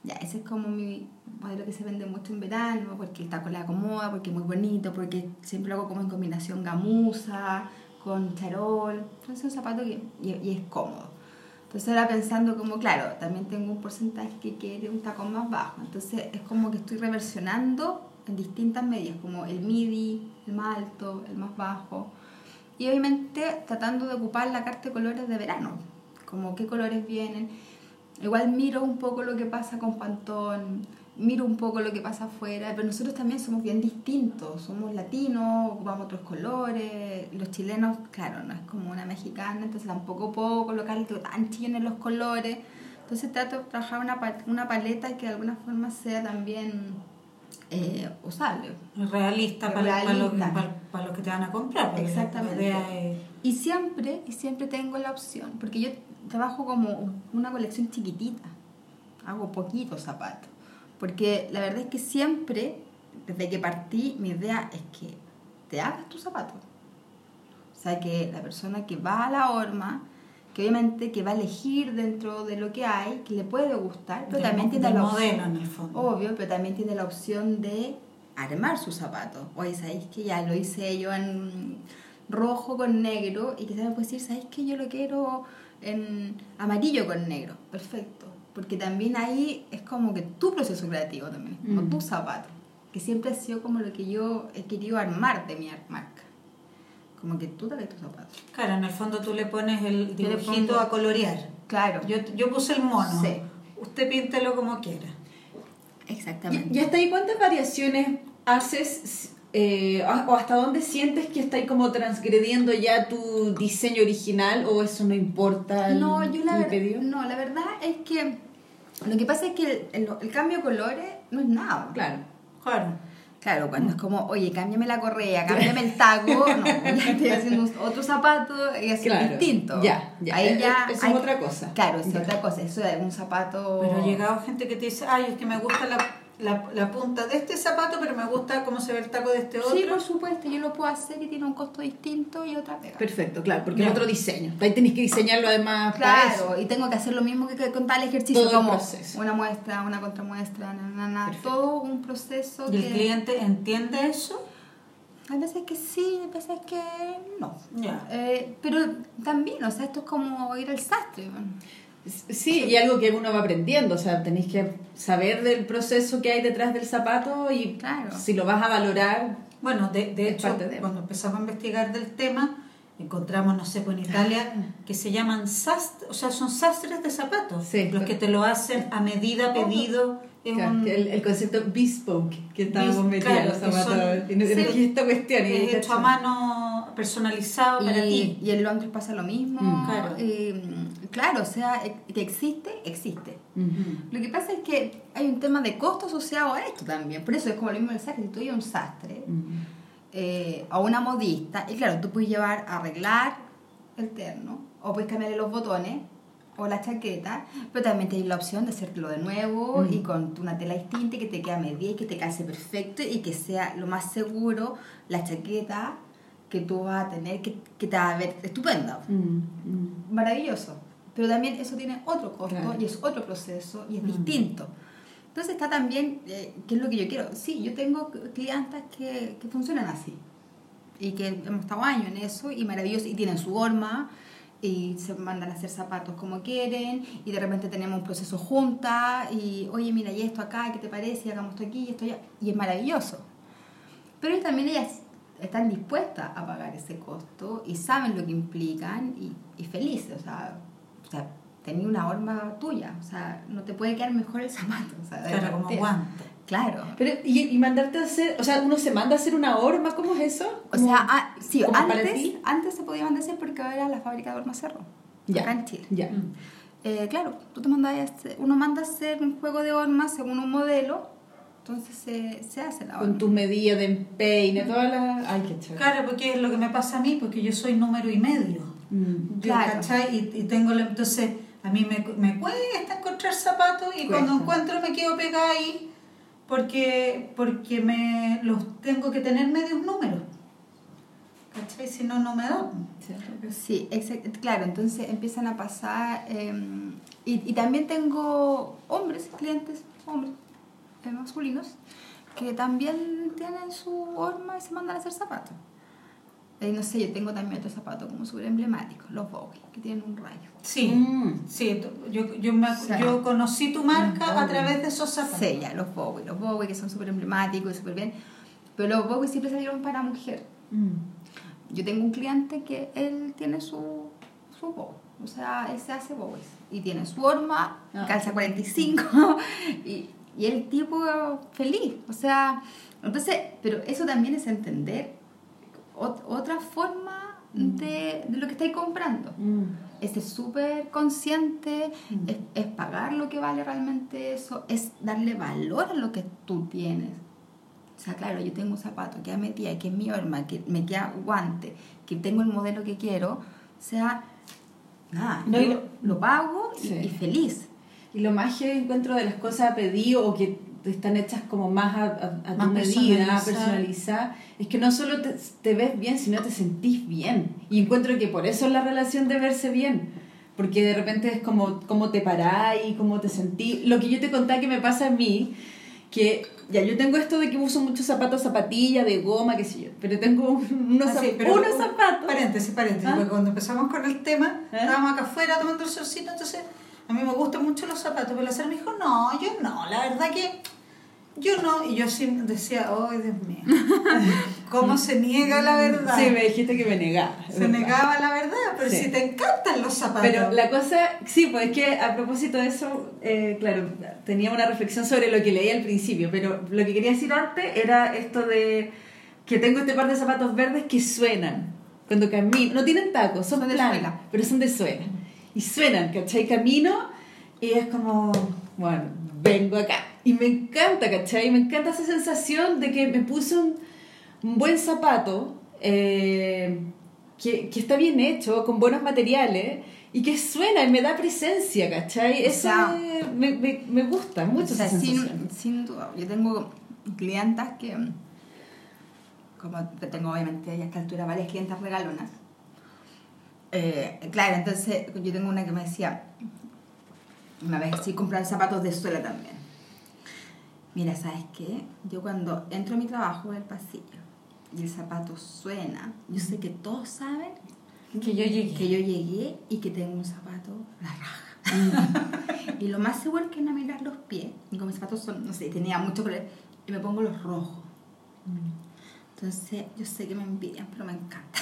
Ya, ese es como mi modelo que se vende mucho en verano, porque el taco le acomoda, porque es muy bonito, porque siempre lo hago como en combinación gamuza, con charol. Entonces es un zapato que, y, y es cómodo. Entonces ahora pensando como, claro, también tengo un porcentaje que quiere un tacón más bajo. Entonces es como que estoy reversionando en distintas medidas, como el midi, el más alto, el más bajo. Y obviamente tratando de ocupar la carta de colores de verano, como qué colores vienen. Igual miro un poco lo que pasa con Pantón, miro un poco lo que pasa afuera, pero nosotros también somos bien distintos, somos latinos, ocupamos otros colores, los chilenos, claro, no es como una mexicana, entonces tampoco puedo colocar tan chileno en los colores, entonces trato de trabajar una, una paleta que de alguna forma sea también eh, usable. Realista para, para, lo, Realista. para, para lo que te van a comprar. Exactamente. Es... Y siempre, y siempre tengo la opción, porque yo trabajo como una colección chiquitita, hago poquitos zapatos, porque la verdad es que siempre, desde que partí, mi idea es que te hagas tus zapatos. O sea, que la persona que va a la horma, que obviamente que va a elegir dentro de lo que hay, que le puede gustar, pero también mo- tiene la modelo opción, en el fondo. obvio, pero también tiene la opción de armar sus zapatos. Oye, ¿sabéis que ya lo hice yo en rojo con negro? Y quizás me puede decir, ¿sabéis que yo lo quiero en amarillo con negro? Perfecto. Porque también ahí es como que tu proceso creativo también, como Mm. tu zapato. Que siempre ha sido como lo que yo he querido armar de mi ar- marca. Como que tú te hagas tus zapatos. Claro, en el fondo tú le pones el dibujito pongo- a colorear. Claro. Yo, yo puse el mono. Sí. Usted píntelo como quiera. Exactamente. ¿Y, y hasta ahí cuántas variaciones haces eh, o hasta dónde sientes que está ahí como transgrediendo ya tu diseño original o eso no importa el, No, yo la, ver- no, la verdad es que lo que pasa es que el, el- el cambio de colores no es nada. Claro. Claro. Claro, cuando es como, oye, cámbiame la correa, cámbiame el taco, no, estoy haciendo otro zapato y así Claro. distinto. Ya, ya. Ahí Eh, ya. eso es hay- otra cosa. Claro, es Ya. otra cosa. Eso es un zapato. Pero ha llegado gente que te dice, ay, es que me gusta la, la, la punta de este zapato, pero me gusta cómo se ve el taco de este otro. Sí, por supuesto, yo lo puedo hacer y tiene un costo distinto y otra pega. Perfecto, claro, porque es otro diseño. Ahí tenés que diseñarlo además para eso. Claro, y tengo que hacer lo mismo que con tal ejercicio, Todo como proceso. una muestra, una contramuestra, na, na, todo un proceso ¿Y el cliente entiende eso? hay veces que sí, hay veces que no. Ya. Eh, pero también, o sea, esto es como ir al sastre. bueno. Sí, y algo que uno va aprendiendo, o sea, tenéis que saber del proceso que hay detrás del zapato y Claro. si lo vas a valorar, Bueno, de, de hecho, de- cuando empezamos a investigar del tema, encontramos, no sé, pues en Italia, que se llaman sastres, o sea, son sastres de zapatos. Sí. los que te lo hacen a medida, pedido. Es claro, un- el, el concepto bespoke que estábamos claro, los zapatos, son- y sí. esta cuestión. y- es hecho a mano, personalizado para Y, ti. y en Londres pasa lo mismo. Mm. Claro. Eh, claro, o sea, eh, que existe, existe. Ujú. Lo que pasa es que hay un tema de costo asociado a esto también. Por eso es como lo mismo del sastre. Si tú llevas un sastre Ujú. Eh, a una modista, y claro, tú puedes llevar a arreglar el terno, o puedes cambiarle los botones, o la chaqueta, pero también tienes la opción de hacértelo de nuevo Mm. y con una tela distinta que te quede a medida y que te calce perfecto y que sea lo más seguro la chaqueta que tú vas a tener, que, que te va a ver estupenda. Mm, mm. Maravilloso. Pero también eso tiene otro costo Claro. y es otro proceso y es distinto. Entonces está también, eh, ¿qué es lo que yo quiero? Sí, yo tengo clientas que, que funcionan así y que hemos estado años en eso y maravilloso y tienen su horma y se mandan a hacer zapatos como quieren y de repente tenemos un proceso juntas y oye mira y esto acá, ¿qué te parece? Y hagamos esto aquí y esto allá y es maravilloso. Pero también ellas están dispuestas a pagar ese costo y saben lo que implican y, y felices, o sea, o sea tenía una horma tuya, o sea, no te puede quedar mejor el zapato, o sea, de Claro, como guante. Claro. Pero, ¿y, y mandarte a hacer, o sea, uno se manda a hacer una horma, ¿cómo es eso? O sea, ah, sí, antes, antes se podía mandar porque era la fábrica de horma cerro, Ya. acá en Chile. Ya. Mm. Eh, claro, tú te mandas a hacer- uno manda a hacer un juego de horma según un modelo, entonces se, se hace la horma. Con tu medida de empeine, todas las... Ay, qué chévere. Claro, porque es lo que me pasa a mí, porque yo soy número y medio. Mm. Yo, Claro. ¿cachai? Y, y tengo, entonces, a mí me, me cuesta encontrar zapatos y cuando encuentro me quedo pegada ahí porque, porque me los tengo que tener medios números. ¿Cachai? Si no, no me da. Sí, claro, entonces empiezan a pasar, eh, y, y también tengo hombres, clientes, hombres, eh, masculinos, que también tienen su horma y se mandan a hacer zapatos. Eh, no sé, yo tengo también otro zapato como súper emblemático, los Bowie, que tienen un rayo. Sí, Mm. sí, yo, yo, me, yo conocí tu marca a través de esos zapatos. Sí, ya, los Bowie, los Bowie que son súper emblemáticos y súper bien, pero los Bowie siempre salieron para mujer. Mm. Yo tengo un cliente que él tiene su, su Bowie, o sea, él se hace Bowies y tiene su horma, Ah. calza 45 y, y el tipo feliz, o sea, entonces, pero eso también es entender ot- otra forma de, de lo que estáis comprando. Mm. Es ser súper consciente, Mm. es, es pagar lo que vale realmente eso, es darle valor a lo que tú tienes. O sea, claro, yo tengo un zapato que ya metida, que es mi horma, que me queda guante, que tengo el modelo que quiero, o sea, nada, No, yo lo- lo, pago y, Sí. y feliz. Y lo más que encuentro de las cosas a pedido o que están hechas como más a, a- a tu Más medida, personalizadas. personalizada, es que no solo te, te ves bien, sino te sentís bien. Y encuentro que por eso es la relación de verse bien. Porque de repente es como cómo te parás y cómo te sentís. Lo que yo te contaba que me pasa a mí, que ya yo tengo esto de que uso muchos zapatos, zapatillas, de goma, qué sé yo, pero tengo un- unos, Ah, sí, pero unos un- zapatos. Paréntesis, paréntesis, ¿Ah? porque cuando empezamos con el tema, ¿Eh? estábamos acá afuera tomando el solcito, entonces a mí me gustan mucho los zapatos, pero la Sara me dijo, no, yo no, la verdad que yo no, y yo sí decía, oh, Dios mío, ¿cómo se niega la verdad? Sí, me dijiste que me negaba. se negaba la verdad, pero Sí. si te encantan los zapatos. Pero la cosa, sí, pues es que a propósito de eso, eh, claro, tenía una reflexión sobre lo que leí al principio, pero lo que quería decir antes era esto de que tengo este par de zapatos verdes que suenan cuando camino, no tienen tacos, son, Son de suela. pero son de suela. Y suenan, ¿cachai? Camino y es como, bueno, vengo acá. Y me encanta, ¿cachai? Me encanta esa sensación de que me puse un, un buen zapato, eh, que, que está bien hecho, con buenos materiales, y que suena y me da presencia, ¿cachai? Eso sea, me, me, me- gusta mucho O sea, esa sin, sin duda. Yo tengo clientas que, como tengo obviamente a esta altura varias clientas regalonas. Eh, claro, entonces yo tengo una que me decía, una vez sí comprar zapatos de suela también. Mira, ¿sabes qué? Yo cuando entro a mi trabajo en el pasillo y el zapato suena, yo sé que todos saben que yo llegué. que yo llegué y que tengo un zapato la raja. y lo más seguro es que no mirar los pies. Y como mis zapatos son, no sé, tenía mucho color, y me pongo los rojos. Entonces, yo sé que me envidian, pero me encanta.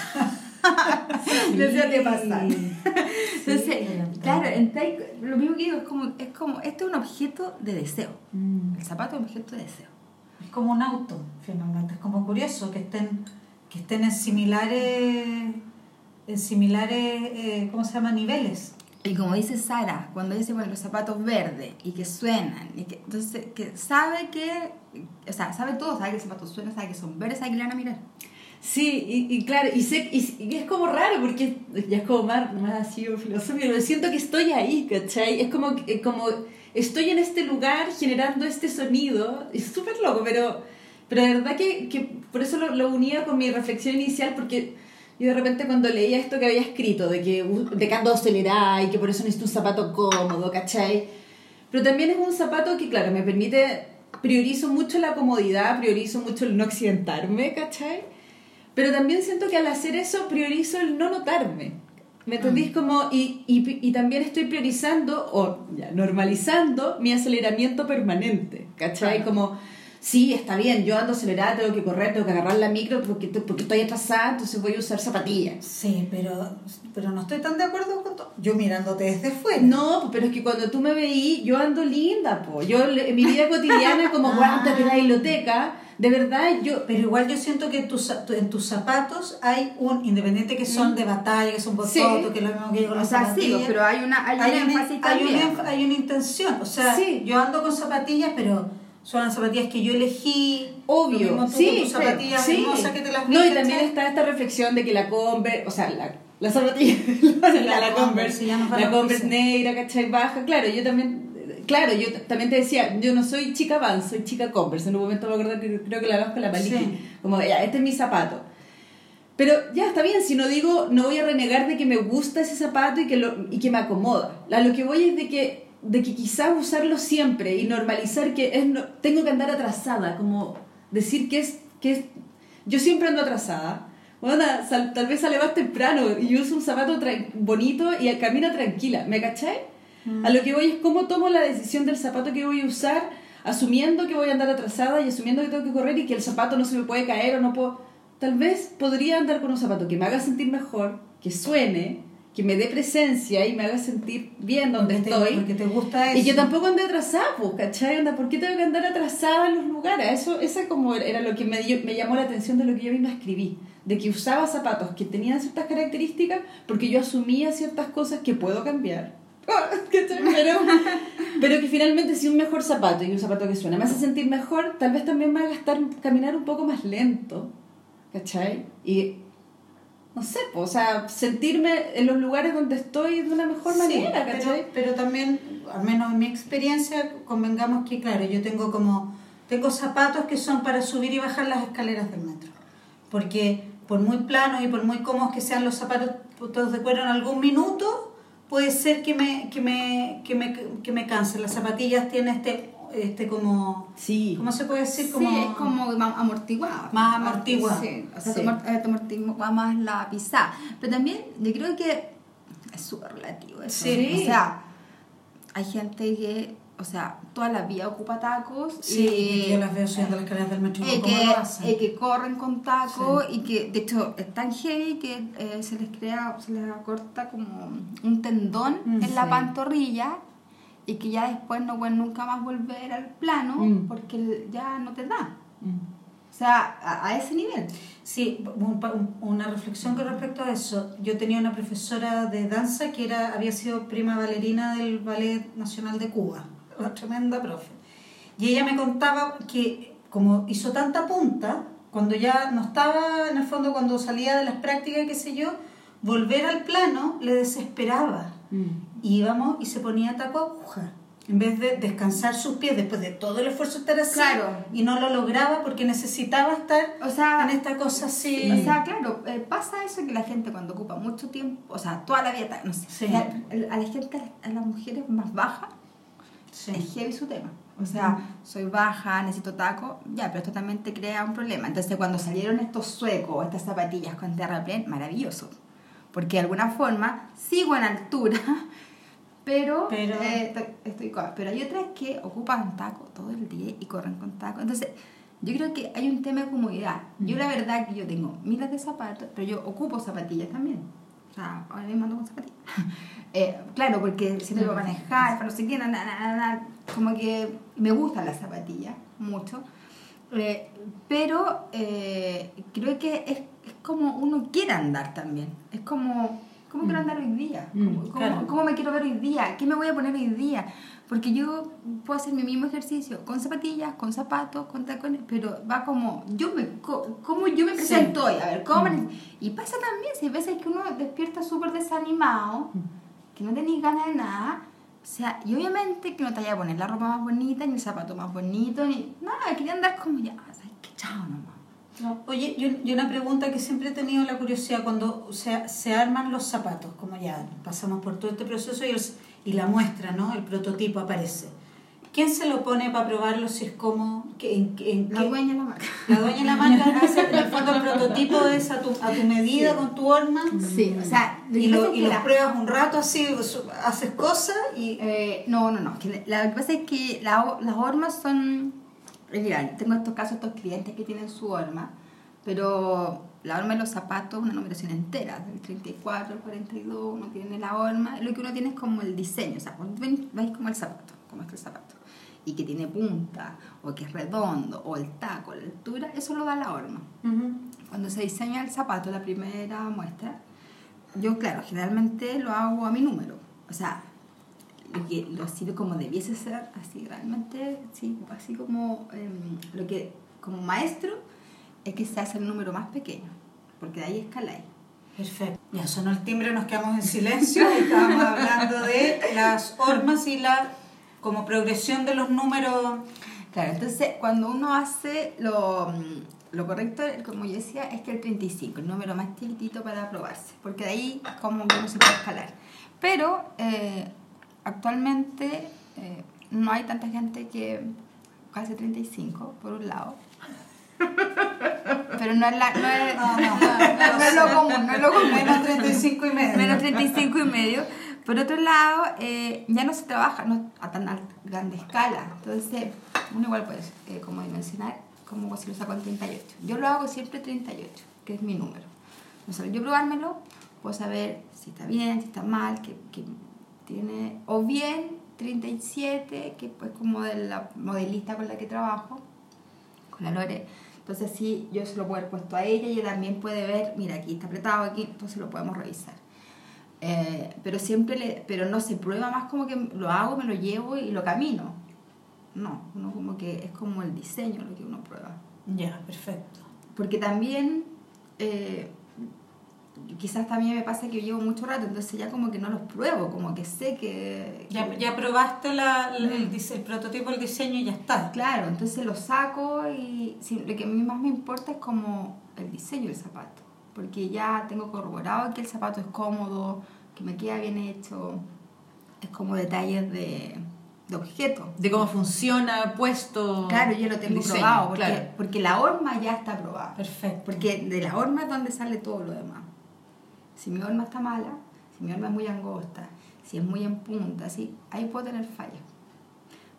Les debe de pasar. Entonces, Sí, claro, entonces, lo mismo que digo, es como, es como, esto es un objeto de deseo. Mm. El zapato es un objeto de deseo. Es como un auto, finalmente. Es como curioso que estén, que estén en similares, en similares, eh, ¿cómo se llama? Niveles. Y como dice Sara, cuando se pone los zapatos verdes y que suenan, y que, entonces que sabe que, o sea, sabe todo, sabe que el zapato suena, sabe que son verdes, sabe que le van a mirar. Sí, y, y claro, y, sé, y, y es como raro porque ya es como más, más así filosófico, pero siento que estoy ahí, ¿cachai? Es como, que- como estoy en este lugar generando este sonido, es súper loco, pero, pero de verdad que, que por eso lo, lo unía con mi reflexión inicial, porque yo de repente cuando leía esto que había escrito, de que, de ando acelerada y que por eso necesito un zapato cómodo, ¿cachai? Pero también es un zapato que, claro, me permite, priorizo mucho la comodidad, priorizo mucho el no accidentarme, ¿cachai? Pero también siento que al hacer eso priorizo el no notarme. ¿Me entendís? Como, y, y, y también estoy priorizando o ya, normalizando mi aceleramiento permanente. ¿Cachai? Claro. Como, sí, está bien, yo ando acelerada, tengo que correr, tengo que agarrar la micro porque, porque estoy atrasada, entonces voy a usar zapatillas. Sí, pero, pero no estoy tan de acuerdo con todo. Yo mirándote desde fuera. No, pero es que cuando tú me veí, yo ando linda, po. Yo en mi vida cotidiana, como Ah. guanta que la biblioteca, de verdad, yo. Pero igual yo siento que en tus, tu- en tus zapatos hay un, independiente que son de batalla, que son por Mm. Sí. foto, que es lo mismo que yo con O las sea, sí, pero hay una hay, hay, un una, hay, una, hay una intención. O sea, Sí. yo ando con zapatillas, pero son las zapatillas que yo elegí. Obvio, tú sí, con tus zapatillas sí. hermosas que te las No, y también está esta reflexión de que la Converse, o sea, la, la zapatilla, la, la la Converse, la Converse negra, ¿cachai? Baja, claro, yo también, claro, yo también te decía, yo no soy chica Vans, soy chica Converse, en un momento me acuerdo que creo que la hablamos con la Maliki, Sí. como, ya, este es mi zapato. Pero ya está bien, si no digo, no voy a renegar de que me gusta ese zapato y que, lo, y que me acomoda. A lo que voy es de que, de que quizás usarlo siempre y normalizar que es, no- tengo que andar atrasada, como decir que es, que es yo siempre ando atrasada. Bueno, sal- tal vez sale más temprano y uso un zapato bonito y camino tranquila, ¿me cachai? A lo que voy es cómo tomo la decisión del zapato que voy a usar, asumiendo que voy a andar atrasada y asumiendo que tengo que correr y que el zapato no se me puede caer o no puedo. Tal vez podría andar con un zapato que me haga sentir mejor, que suene, que me dé presencia y me haga sentir bien donde Porque te- estoy. Porque te gusta eso. Y que tampoco ande atrasada, ¿cachai? Onda, ¿Por qué tengo que andar atrasada en los lugares? Eso, esa como era lo que me, dio- me llamó la atención de lo que yo misma escribí. De que usaba zapatos que tenían ciertas características porque yo asumía ciertas cosas que puedo cambiar. Pero, pero que finalmente si un mejor zapato y un zapato que suena me hace sentir mejor, tal vez también me haga estar, caminar un poco más lento. ¿Cachai? Y no sé, pues, o sea, sentirme en los lugares donde estoy de una mejor Sí, manera, pero, ¿cachai? pero también, al menos en mi experiencia, convengamos que, claro, yo tengo como, tengo zapatos que son para subir y bajar las escaleras del metro. Porque por muy planos y por muy cómodos que sean los zapatos todos de cuero en algún minuto, puede ser que me, que me, que me, que me canse. Las zapatillas tienen este, este como, Sí. ¿cómo se puede decir? Sí, Como, es como amortiguado. Más amortiguado. Sí, o sea, Sí. eh, más la pisada. Pero también yo creo que es súper relativo eso. Sí. O sea, hay gente que, o sea, toda la vida ocupa tacos Sí, y yo las veo subiendo las escaleras del metro y eh, digo, ¿cómo que, lo hacen? eh, que corren con tacos y que de hecho es tan heavy que eh, se les crea, se les acorta como un tendón Mm, en la sí. pantorrilla y que ya después no pueden nunca más volver al plano Mm. porque ya no te da. Mm. O sea, a, a ese nivel. Sí, un pa- un- una reflexión con respecto a eso. Yo tenía una profesora de danza que era había sido prima bailarina del Ballet Nacional de Cuba, una tremenda profe. Y ella me contaba que como hizo tanta punta, cuando ya no estaba, en el fondo, cuando salía de las prácticas, qué sé yo, volver al plano le desesperaba. Mm. Íbamos y se ponía taco aguja. En vez de descansar sus pies después de todo el esfuerzo estar así. Claro. Y no lo lograba porque necesitaba estar O sea, en esta cosa así. o sea claro, eh, pasa eso que la gente cuando ocupa mucho tiempo, o sea, toda la vida, no sé, Sí. la- a la gente, a las mujeres más bajas, Sí. es heavy su tema. O sea, soy baja, necesito taco, ya, pero esto también te crea un problema. Entonces, cuando salieron estos suecos, estas zapatillas con terraplén, maravilloso. Porque de alguna forma sigo en altura, pero, Pero- eh, estoy cómoda. Pero hay otras que ocupan taco todo el día y corren con taco. Entonces, yo creo que hay un tema de comodidad. Yo la verdad que yo tengo miles de zapatos, pero yo ocupo zapatillas también. O sea, ahora mismo ando con zapatillas. Eh, claro, porque si no iba a manejar, para no sé qué, na, na, na, na, na, como que me gustan las zapatillas mucho. Eh, pero eh, creo que es, es como uno quiere andar también. Es como, ¿Cómo quiero andar hoy día? Mm, ¿Cómo, cómo- claro. cómo me quiero ver hoy día? ¿Qué me voy a poner hoy día? Porque yo puedo hacer mi mismo ejercicio con zapatillas, con zapatos, con tacones, pero va como, yo me, ¿cómo yo me presento hoy? A ver, ¿cómo? Mm. me- Y pasa también, si hay veces que uno despierta súper desanimado, que no tenéis ganas de nada, o sea, y obviamente que no te vaya a poner la ropa más bonita, ni el zapato más bonito, ni nada, quería andar como ya, ¿sabes qué? Chao nomás. Oye, y un- y una pregunta que siempre he tenido la curiosidad, cuando se, se arman los zapatos, como ya pasamos por todo este proceso y, el- y la muestra, ¿no? El prototipo aparece. ¿Quién se lo pone para probarlo si es como... que- en, en La dueña de la marca. La dueña de la marca hace el fondo el prototipo es a tu, a tu medida, con tu horma. Sí, o sea, lo Y, lo, y la- pruebas un rato así, haces cosas y... Eh, no, no, no. La- lo que pasa es que la las hormas son. Mira, tengo estos casos, estos clientes que tienen su horma, pero la horma de los zapatos, una numeración entera, del 34 al 42, uno tiene la horma. Lo que uno tiene es como el diseño, o sea, ven- veis como el zapato, como es el zapato, y que tiene punta, o que es redondo, o el taco, la altura, eso lo da la horma. Cuando se diseña el zapato, la primera muestra, yo, claro, generalmente lo hago a mi número. O sea, lo, que, lo así como debiese ser, así realmente, sí, así como em, lo que, como maestro, es que se hace el número más pequeño, porque de ahí escaláis. Perfecto. Ya sonó el timbre, nos quedamos en silencio estábamos hablando de las hormas y la como progresión de los números. Claro, entonces cuando uno hace lo, mm, lo correcto, como yo decía, es que el 35, el número más chiquitito para aprobarse, porque de ahí como que no se puede escalar. Pero eh, actualmente eh, no hay tanta gente que hace 35, por un lado. Pero no es, la, no es, No, no, no, no es lo común, no es lo común. Menos 35 y medio. Menos 35 y medio. Por otro lado, eh, ya no se trabaja no, a tan grande escala. Entonces, uno igual puede, eh, como dimensionar, como si lo saco en 38. Yo lo hago siempre 38, que es mi número. Entonces, yo probármelo, puedo saber si está bien, si está mal, que tiene, o bien 37, que pues como de la modelista con la que trabajo, con la Lore. Entonces sí, yo se lo puedo haber puesto a ella y ella también puede ver, mira, aquí está apretado, aquí, entonces lo podemos revisar. Eh, pero siempre le, pero no se prueba más como que lo hago, me lo llevo y lo camino. No, uno como que es como el diseño lo que uno prueba. Ya, perfecto. Porque también, eh, quizás también me pasa que llevo mucho rato, entonces ya como que no los pruebo, como que sé que... Ya, que- ya probaste la, la- el, el prototipo, el diseño y ya está. Claro, entonces lo saco y sí, lo que a mí más me importa es como el diseño del zapato, porque ya tengo corroborado que el zapato es cómodo, que me queda bien hecho, es como detalles de, de objeto. De cómo funciona, puesto. Claro, yo lo tengo diseño, probado, porque, claro. porque la horma ya está probada. Perfecto. Porque de la horma es donde sale todo lo demás. Si mi horma está mala, si mi horma es muy angosta, si es muy en punta, así, ahí puedo tener fallas.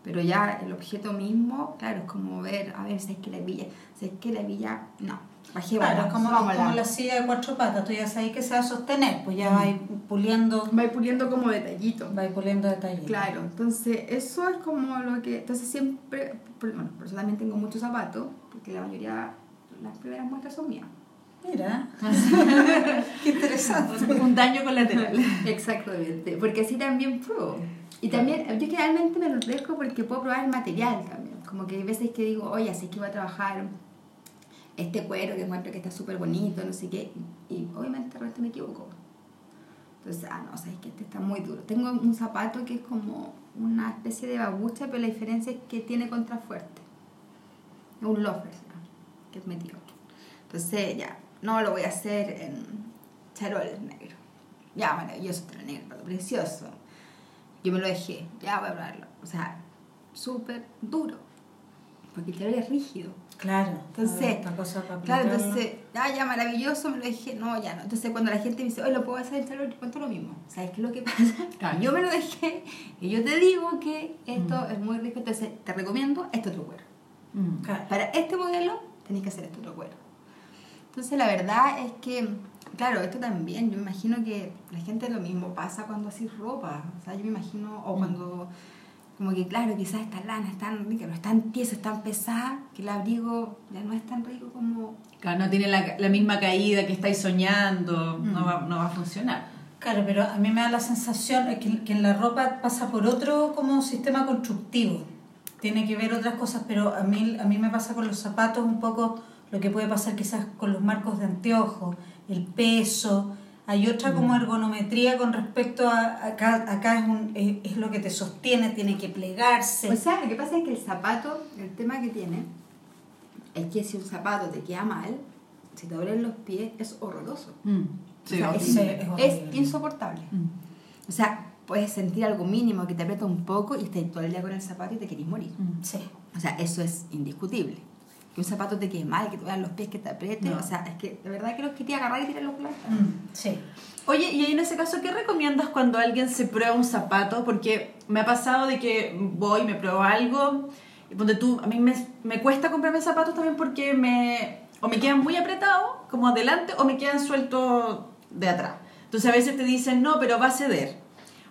Pero ya el objeto mismo, claro, es como ver, a ver si es que la hebilla, si es que la hebilla, no, bajé Claro, es como, como la silla de cuatro patas, tú ya sabes que se va a sostener, pues ya va puliendo, Va puliendo como detallito. va puliendo detalles. Claro, entonces eso es como lo que, entonces siempre, bueno, por eso también tengo muchos zapatos, porque la mayoría, las primeras muestras son mías. Mira, qué interesante. Un daño colateral. Exactamente, porque así también pruebo. Y también, yo generalmente me lo dejo porque puedo probar el material también. Como que hay veces que digo, oye, así que voy a trabajar este cuero que encuentro que está súper bonito, no sé qué. Y obviamente repente me equivoco. Entonces, ah, no, sabes que este está muy duro. Tengo un zapato que es como una especie de babucha, pero la diferencia es que tiene contrafuerte. Es un loafer, ¿no? que es metido. Entonces, ya, no lo voy a hacer en charol negro. Ya, maravilloso, pero negro, precioso. Yo me lo dejé, ya voy a probarlo. O sea, súper duro. Porque el charol es rígido. Claro, Entonces, esta cosa Claro, entonces, ah, ya maravilloso, me lo dejé, no, ya no. Entonces, cuando la gente me dice, oye, lo puedo hacer en charol, yo cuento lo mismo. ¿Sabes qué es lo que pasa? Claro. Yo me lo dejé y yo te digo que esto es muy rico, entonces te recomiendo este otro cuero. Mm. Claro. Para este modelo tenéis que hacer este otro cuero. Entonces la verdad es que, claro, esto también, yo me imagino que la gente lo mismo pasa cuando haces ropa. O sea, yo me imagino, o cuando, como que claro, quizás esta lana es tan rica, no es tan tiesa, es tan pesada, que el abrigo ya no es tan rico como... Claro, no tiene la, la misma caída que estáis soñando, no, va, no va a funcionar. Claro, pero a mí me da la sensación que, que en la ropa pasa por otro como sistema constructivo. Tiene que ver otras cosas, pero a mí, a mí me pasa con los zapatos un poco lo que puede pasar quizás con los marcos de anteojos, el peso. Hay otra como ergonometría con respecto a acá, acá es, un, es, es lo que te sostiene, tiene que plegarse. O sea, lo que pasa es que el zapato, el tema que tiene, es que si un zapato te queda mal, si te duelen los pies, es horroroso. Mm. O Sí, sea, es, Sí, es insoportable. Mm. O sea, puedes sentir algo mínimo que te aprieta un poco y estás todo el día con el zapato y te querés morir. Mm. Sí. O sea, eso es indiscutible. Que un zapato te quede mal, que te vean los pies, que te apriete. No. O sea, es que de verdad que los quería agarrar y tirarlos por la. Mm, sí. Oye, y en ese caso, ¿qué recomiendas cuando alguien se prueba un zapato? Porque me ha pasado de que voy, me pruebo algo, y ponte tú, a mí me, me cuesta comprarme zapatos también porque me, o me quedan muy apretados, como adelante, o me quedan sueltos de atrás. Entonces a veces te dicen, no, pero va a ceder.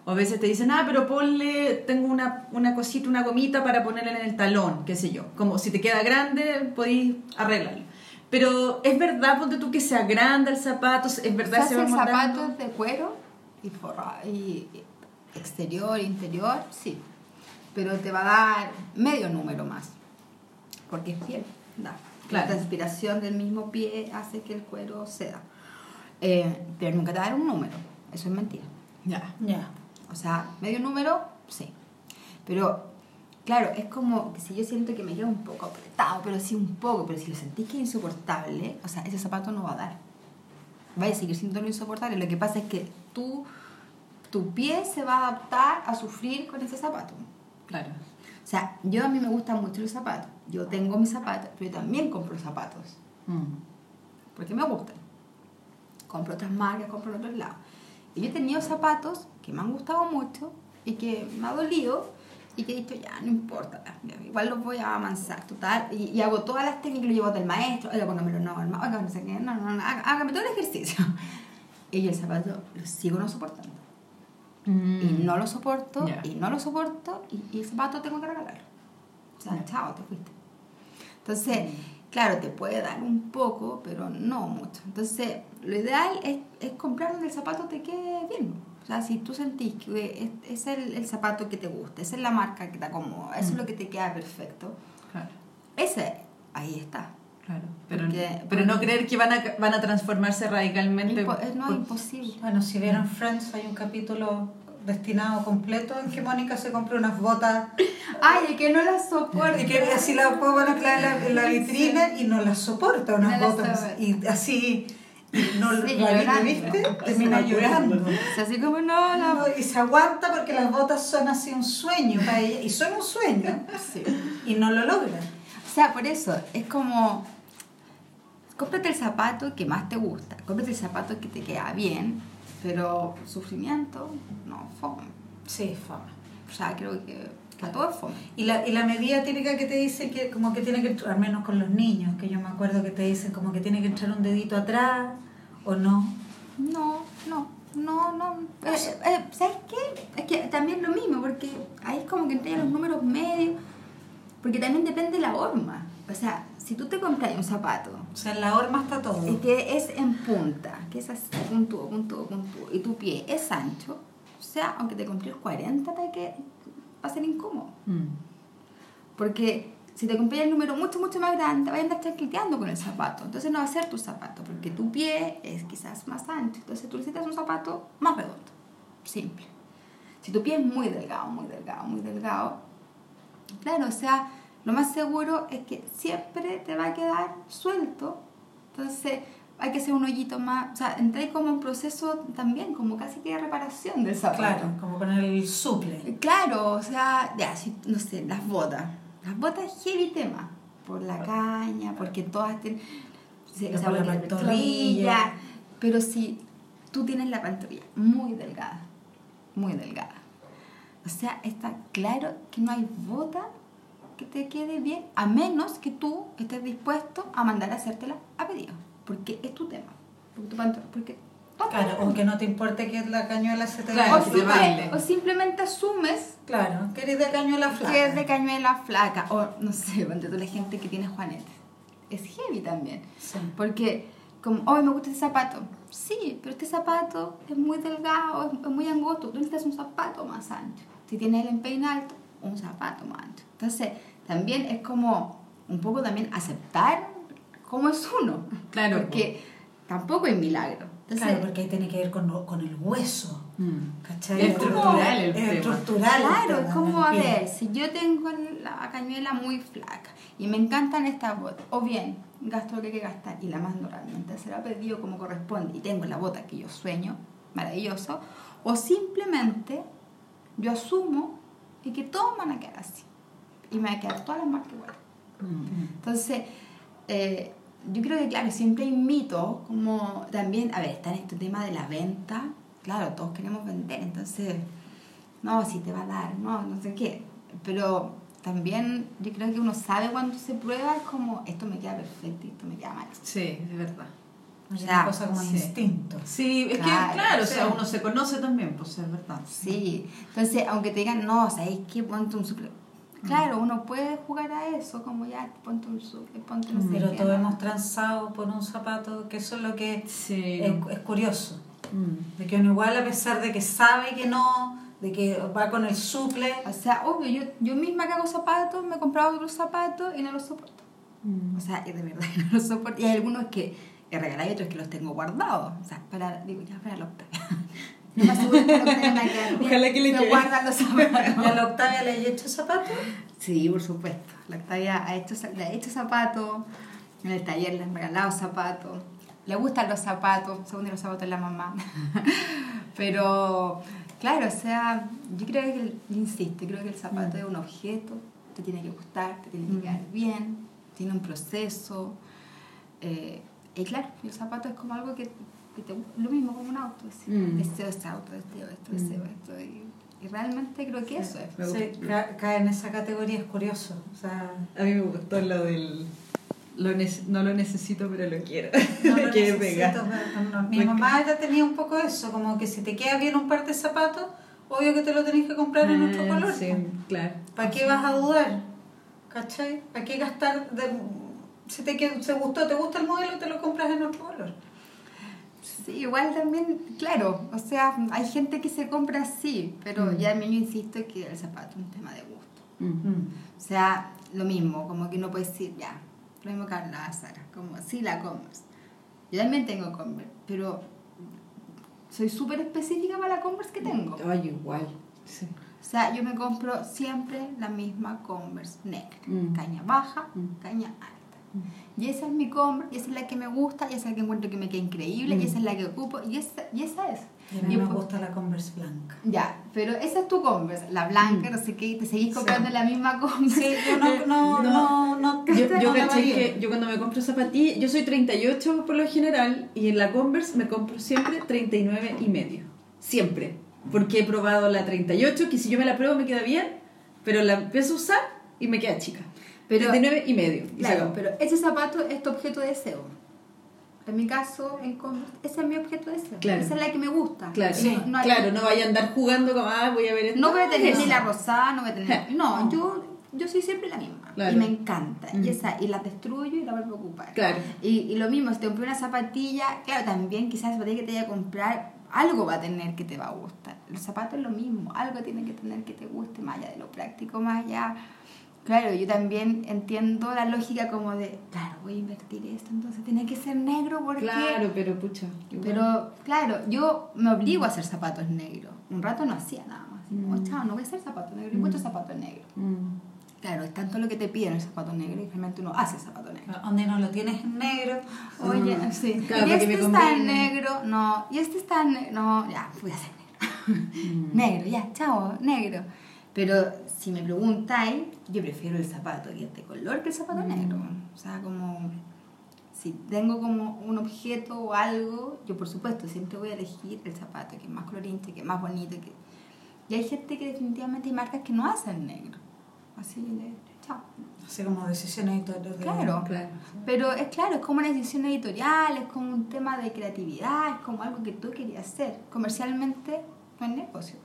O a veces te dicen, ah, pero ponle, tengo una, una cosita, una gomita para ponerle en el talón, qué sé yo. Como si te queda grande, podéis arreglarlo. Pero es verdad, ponte tú que se agranda el zapato, es verdad se si va el moldando? zapato es de cuero y, forra, y exterior, interior, sí. Pero te va a dar medio número más. Porque es piel. Da. Claro. La transpiración del mismo pie hace que el cuero ceda. Eh, pero nunca te va a dar un número. Eso es mentira. Ya. Ya. O sea, medio número, sí. Pero, claro, es como que si yo siento que me queda un poco apretado, pero sí un poco, pero si lo sentís que es insoportable, o sea, ese zapato no va a dar. Va a seguir siendo lo insoportable. Lo que pasa es que tú, tu pie se va a adaptar a sufrir con ese zapato. Claro. O sea, yo a mí me gustan mucho los zapatos. Yo tengo mis zapatos, pero yo también compro zapatos. Mm. Porque me gustan. Compro otras marcas, compro en otros lados. Y yo he tenido zapatos que me han gustado mucho y que me ha dolido y que he dicho, ya, no importa, igual los voy a avanzar, total. Y, y hago todas las técnicas, lo llevo del maestro, oiga, póngamelo normal, oiga, no sé qué, no, no, no, há- hágame todo el ejercicio. Y yo el zapato lo sigo no soportando. Mm. Y no lo soporto, Ya. y no lo soporto, y, y el zapato tengo que regalarlo. O sea, Ya. chao, te fuiste. Entonces, claro, te puede dar un poco, pero no mucho. Entonces, lo ideal es, es comprar donde el zapato te quede bien. O sea, si tú sentís que es, es el, el zapato que te gusta, esa es la marca que te acomoda, eso es lo que te queda perfecto, Claro, ese, ahí está. claro. Pero, Porque- pero no creer que van a, van a transformarse radicalmente. Impo- no, por- imposible. Bueno, si vieron Friends, hay un capítulo destinado completo en que Mónica se compra unas botas Ay, el que no la soporta. y que así las puedo poner en la, en la vitrina y no las soporta unas No las botas y así y no Sí, llorando. viste termina llorando sea, así como no, la... No, y se aguanta porque las botas son así un sueño para ella y son un sueño Sí. y no lo logra O sea, por eso, es como, cómprate el zapato que más te gusta, cómprate el zapato que te queda bien, pero sufrimiento, no, fome. sí fama O sea, creo que a todo es fome. Y la, y la medida típica que te dice que como que tiene que entrar, al menos con los niños, que yo me acuerdo que te dicen como que tiene que entrar un dedito atrás o no. No, no, no, no. Eh, eh, ¿Sabes qué? Es que también lo mismo, porque ahí es como que entra los números medios, porque también depende de la horma. O sea, si tú te compras un zapato O sea, en la horma está todo. y que es en punta, que es así, puntudo, puntudo, puntudo, y tu pie es ancho, o sea, aunque te compres 40 para que va a ser incómodo. Mm. Porque si te compras el número mucho, mucho más grande, vas a andar chanqueteando con el zapato. Entonces no va a ser tu zapato, porque tu pie es quizás más ancho. Entonces tú necesitas un zapato más redondo, simple. Si tu pie es muy delgado, muy delgado, muy delgado, claro, o sea, lo más seguro es que siempre te va a quedar suelto. Entonces hay que hacer un hoyito más, o sea, entré como un proceso también, como casi que de reparación del zapato. Claro, como con el suple. Claro, o sea, ya, si- no sé, las botas. Las botas heavy tema. Por la caña, porque todas tienen. o sea, por la porque pantorrilla. Pero si tú tienes la pantorrilla muy delgada, muy delgada. O sea, está claro que no hay bota que te quede bien, a menos que tú estés dispuesto a mandar a hacértela a pedido. Porque es tu tema. Porque tu pantor- porque Claro, aunque no te importe que la cañuela se te Claro, o, que simple- o simplemente asumes Claro, que eres de cañuela flaca. que es de cañuela flaca o no sé, tú la gente que tiene juanetes. Es heavy también. Sí. Porque como, hoy me gusta este zapato. Sí, pero este zapato es muy delgado, es, es muy angosto. Tú necesitas un zapato más ancho. Si tienes el empeine alto, un zapato más ancho. Entonces, también es como un poco también aceptar cómo es uno. Claro, Porque tampoco hay milagro. Entonces, claro, porque ahí tiene que ver con, lo- con el hueso. Mm. ¿Cachai? Es estructural el es tema. estructural. Claro, es como, a ver, si yo tengo la cañuela muy flaca y me encantan estas botas, o bien gasto lo que hay que gastar y la mando realmente se la pedido como corresponde y tengo la bota que yo sueño, maravilloso, o simplemente yo asumo y que todos van a quedar así y me van a quedar todas las marcas igual. Mm. Entonces, eh, yo creo que, claro, siempre hay mitos, como también, a ver, está en este tema de la venta, claro, todos queremos vender, entonces, no, si te va a dar, no, no sé qué, pero también yo creo que uno sabe cuando se prueba, es como, esto me queda perfecto y esto me queda mal. Sí, es verdad. Una cosa como sí. instinto. Sí, es Claro, que claro, o sea, uno se conoce también, pues es verdad. Sí, entonces, aunque te digan, no, ¿sabes qué? Ponte un suple. Claro, uno puede jugar a eso, como ya, ponte un suple, ponte no sé Pero todos hemos transado por un zapato, que eso es lo que Sí. es, es curioso. Mm. De que uno igual, a pesar de que sabe que no, de que va con el suple, O sea, obvio, yo, yo misma que hago zapatos, me he comprado otros zapatos y no los soporto. Mm. O sea, de verdad que no los soporto. Y hay algunos que he regalado y otros que los tengo guardados. O sea, para, digo, ya para los No me aseguro que los tengan que quedar bien. Ojalá que le Me guardan los ¿y a zapatos. la Octavia le he hecho zapatos? Sí, por supuesto. La Octavia ha hecho, le ha hecho zapatos. En el taller le han regalado zapatos. Le gustan los zapatos, según los zapatos de la mamá. Pero, claro, o sea, yo creo que, insisto, creo que el zapato es un objeto, te tiene que gustar, te tiene que quedar bien, tiene un proceso. eh, y claro, el zapato es como algo que, que te lo mismo como un auto. así, Mm. Deseo este auto, deseo esto, deseo esto. Y, y realmente creo que eso es. Sí, cae en esa categoría, es curioso. O sea, A mí me gustó lo del... Lo no lo necesito, pero lo quiero. no Me lo necesito, pero no. Mi mamá ya tenía un poco eso, como que si te queda bien un par de zapatos, obvio que te lo tenés que comprar en otro Ah, color. Sí, claro. ¿Para qué vas a dudar? ¿Cachai? ¿Para qué gastar? De, si te, qued- te gustó, te gusta el modelo, te lo compras en otro color. Sí, igual también, claro, o sea, hay gente que se compra así, pero Mm. ya también yo insisto que el zapato es un tema de gusto. Mm. O sea, lo mismo, como que no puedes decir, ya, lo mismo que hablaba Sara, como sí la Converse. Yo también tengo Converse, pero soy súper específica para la Converse que tengo. Ay, igual. Sí. O sea, yo me compro siempre la misma Converse negra, Mm. caña baja, Mm. caña alta. Y esa es mi Converse, y esa es la que me gusta, y esa es la que encuentro que me queda increíble, y Mm. esa es la que ocupo, y esa, y esa es. Y a mí Y me pues- gusta la Converse blanca. Ya, pero esa es tu Converse, la blanca, Mm. no sé qué, y te seguís comprando la misma Converse. Sí, yo no, no, no, no, Yo, yo no caché varío. que yo cuando me compro zapatillas, yo soy 38 por lo general y en la Converse me compro siempre 39 y medio. Siempre. Porque he probado la 38, que si yo me la pruebo me queda bien, pero la empiezo a usar y me queda chica. Pero- 39 y medio. y Claro, pero ese zapato es tu objeto de deseo. En mi caso, en Converse, ese es mi objeto de deseo. Claro. Esa es la que me gusta. Claro, Y no, no hay- claro, no vaya a andar jugando como, ah, voy a ver esto. No voy a tener ni la rosada, no voy a tener. No, yo, yo soy siempre la misma. Claro. Y me encanta. Mm. Y, esa, y la destruyo y la vuelvo a ocupar. Claro. Y, y lo mismo, si te compré una zapatilla, claro, también quizás la zapatilla que te vaya a comprar, algo va a tener que te va a gustar. Los zapatos es lo mismo, algo tiene que tener que te guste, más allá de lo práctico, más allá. Claro, yo también entiendo la lógica como de, claro, voy a invertir esto, entonces tiene que ser negro porque... Claro, pero pucha. igual. Pero claro, yo me obligo a hacer zapatos negros. Un rato no hacía nada más. Como, Mm. chao, no voy a hacer zapatos negros, muchos zapatos negros. Mm. Claro, es tanto lo que te piden el zapato negro y realmente uno hace zapato negro. Donde no lo tienes en negro. Oye, Mm. sí. Claro, y este está en negro, no. Y este está en negro, no. Ya, voy a hacer negro. Mm. negro, ya, chao, negro. Pero si me preguntáis, yo prefiero el zapato que es de color que el zapato Mm. negro. O sea, como si tengo como un objeto o algo, yo por supuesto siempre voy a elegir el zapato que es más colorinche, que es más bonito. Que... Y hay gente que definitivamente hay marcas que no hacen negro. Así, de, chao. Así como decisiones editoriales. de- Claro. Claro. Pero es claro, es como una decisión editorial, es como un tema de creatividad, es como algo que tú querías hacer. Comercialmente no es negocio,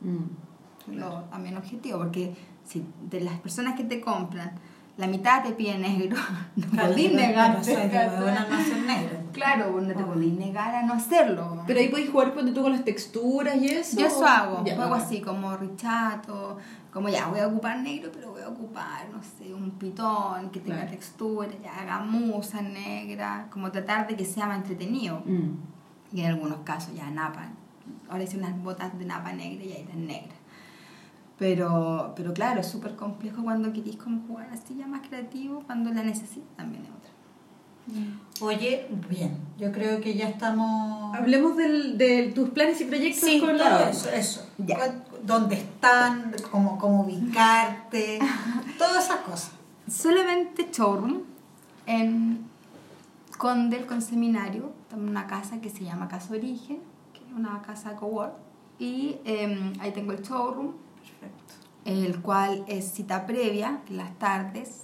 Mm. Es lo también objetivo, porque si de las personas que te compran, la mitad te pide negro. No Claro, podís te- te negarte. no negro. Claro, no te podís negar a no hacerlo. Pero ahí podéis jugar cuando tú con las texturas y eso. Yo eso hago, Ya, bacán. así como richato, como ya voy a ocupar negro, pero voy a ocupar, no sé, un pitón que tenga Claro. textura, ya gamuza negra, como tratar de que sea más entretenido. Mm. Y en algunos casos ya napa. Ahora hice unas botas de napa negra y ahí eran negras. Pero, pero claro, es súper complejo cuando querís como jugar así ya más creativo, cuando la necesidad también es otra. Oye, bien, yo creo que ya estamos... Hablemos del, de tus planes y proyectos Sí, con todo la eso, eso. Ya. ¿Dónde están? ¿Cómo, cómo ubicarte? Todas esas cosas. Solamente showroom en Condel con seminario, en una casa que se llama Casa Origen, que es una casa cowork, y eh, ahí tengo el showroom, Perfecto. el cual es cita previa, las tardes,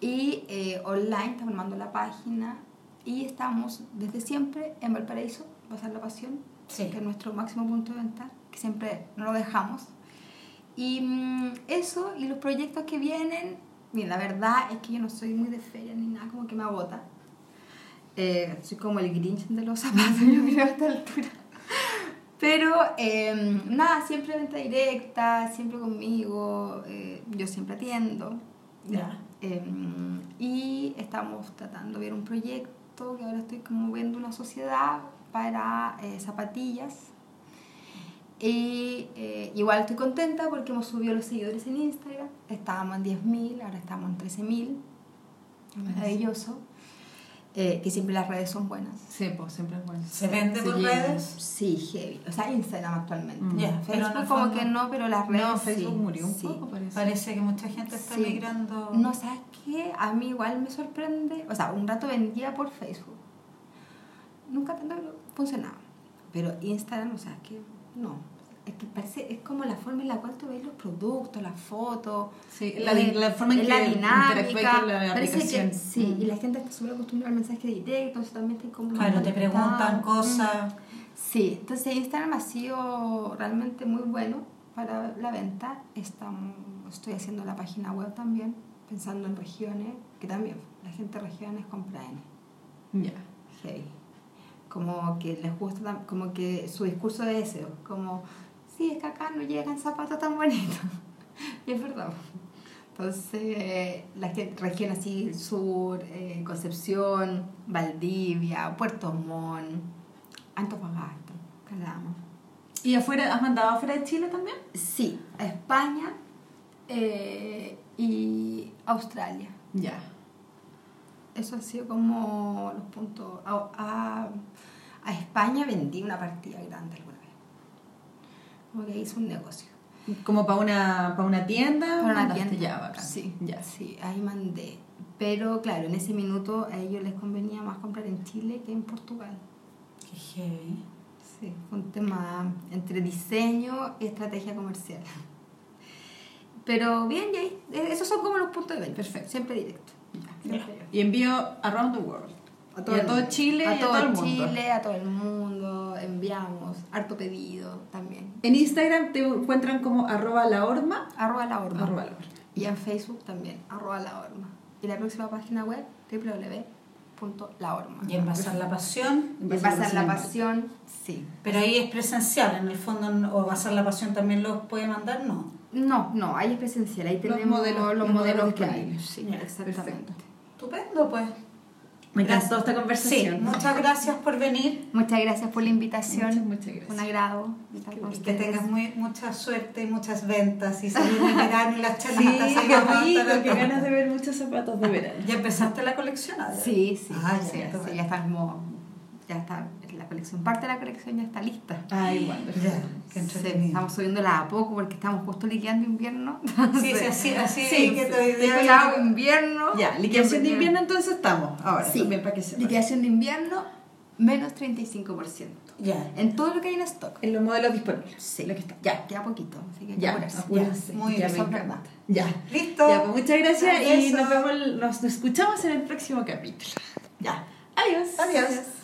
y eh, online, estamos armando la página, y estamos desde siempre en Valparaíso, Pasar la Pasión, Sí. que es nuestro máximo punto de venta, que siempre no lo dejamos. Y mm, eso, y los proyectos que vienen, bien, la verdad es que yo no soy muy de feria ni nada, como que me agota. Eh, soy como el Grinch de los zapatos, yo creo, a esta altura. Pero eh, nada, siempre venta directa, siempre conmigo, eh, yo siempre atiendo. Ya. Eh, y estamos tratando de ver un proyecto que ahora estoy como viendo una sociedad para eh, zapatillas. Y eh, igual estoy contenta porque hemos subido los seguidores en Instagram. Estábamos en 10.000, ahora estamos en 13.000. Maravilloso. Eh, que siempre las redes son buenas. Sí, pues siempre es bueno. ¿Se vende por llena. redes? Sí, heavy. O sea, Instagram actualmente. Mm. Pero en Facebook el como fondo- que no, pero las redes No, Facebook sí, murió un sí. poco, parece. Parece que mucha gente está Sí. migrando. No, ¿sabes qué? A mí igual me sorprende. O sea, un rato vendía por Facebook. Nunca tanto pero funcionaba. Pero Instagram, o sea, que no. Es que parece, es como la forma en la cual tú ves los productos, las fotos. Sí, la forma en es que la dinámica. con la aplicación. que sí, Mm. y la gente está súper acostumbrada al mensaje directo, entonces también está como. Claro, te preguntan conectado. cosas. Mm. Sí, entonces Instagram ha sido realmente muy bueno para la venta. Estamos, estoy haciendo la página web también, pensando en regiones, que también la gente de regiones compra N. Ya. Heavy. Como que les gusta, como que su discurso de deseo, como, sí, es que acá no llegan zapatos tan bonitos. y es verdad. Entonces, la región así, sur, eh, Concepción, Valdivia, Puerto Montt, Antofagasta, Calama. ¿Y afuera, has mandado afuera de Chile también? Sí, a España eh, y Australia. Ya. Eso ha sido como los puntos. A, a, a España vendí una partida grande. Como que hice un negocio. Como para una, para una tienda. Para una tienda. Ya, bacán. Sí, Ya. sí, ahí mandé. Pero claro, en ese minuto a ellos les convenía más comprar en Chile que en Portugal. Qué heavy. Sí, fue un tema entre diseño y estrategia comercial. Pero bien, y ahí, eh, esos son como los puntos de venta. Perfecto, siempre directo. Siempre yo. Y envío around the world. Y a todo. Chile a y a todo, todo el mundo. Chile, a todo el mundo, enviamos, harto pedido también. En Instagram te encuentran como arroba la horma. Arroba la horma. Arroba la horma. Y en Facebook también, arroba la horma. Y la próxima página web, www.lahorma. Y en Bazar la Pasión. Y Bazar la pasión, sí. Pero ahí es presencial, en el fondo, o Bazar la Pasión también los puede mandar, no. No, no, ahí es presencial, ahí Los tenemos modelos- los, los modelos, modelos que hay. Sí, Ya, exactamente. perfecto. Estupendo, pues. Me encantó Gracias. esta Sí, conversación. muchas gracias por venir. Muchas gracias por la invitación. Muchas, muchas gracias. Un agrado Y que tengas muy, mucha suerte y muchas ventas y salir en verano y las Sí, chelitas. ahí qué atentos. ganas de ver muchos zapatos de verano. ¿Ya empezaste la colección? Sí, sí, Ah, sí, ya, sí, ya como, ya está la colección, parte de la colección ya está lista. Ay, qué Sí, entretenido. estamos subiéndola a poco porque estamos justo liquidando invierno. Sí, sí, así, así Sí, que sí. Chao invierno. Ya, liquidación de invierno entonces estamos. Ahora, Sí, también para que sepan. liquidación de invierno menos 35%. Ya. En todo lo que hay en stock. En los modelos disponibles. Sí. Lo que está. Ya, queda poquito, así que que Ya, apurarse. muy ya bien. Ya. Listo. Ya, pues muchas gracias y nos vemos, nos escuchamos en el próximo capítulo. Ya. Adiós. Adiós.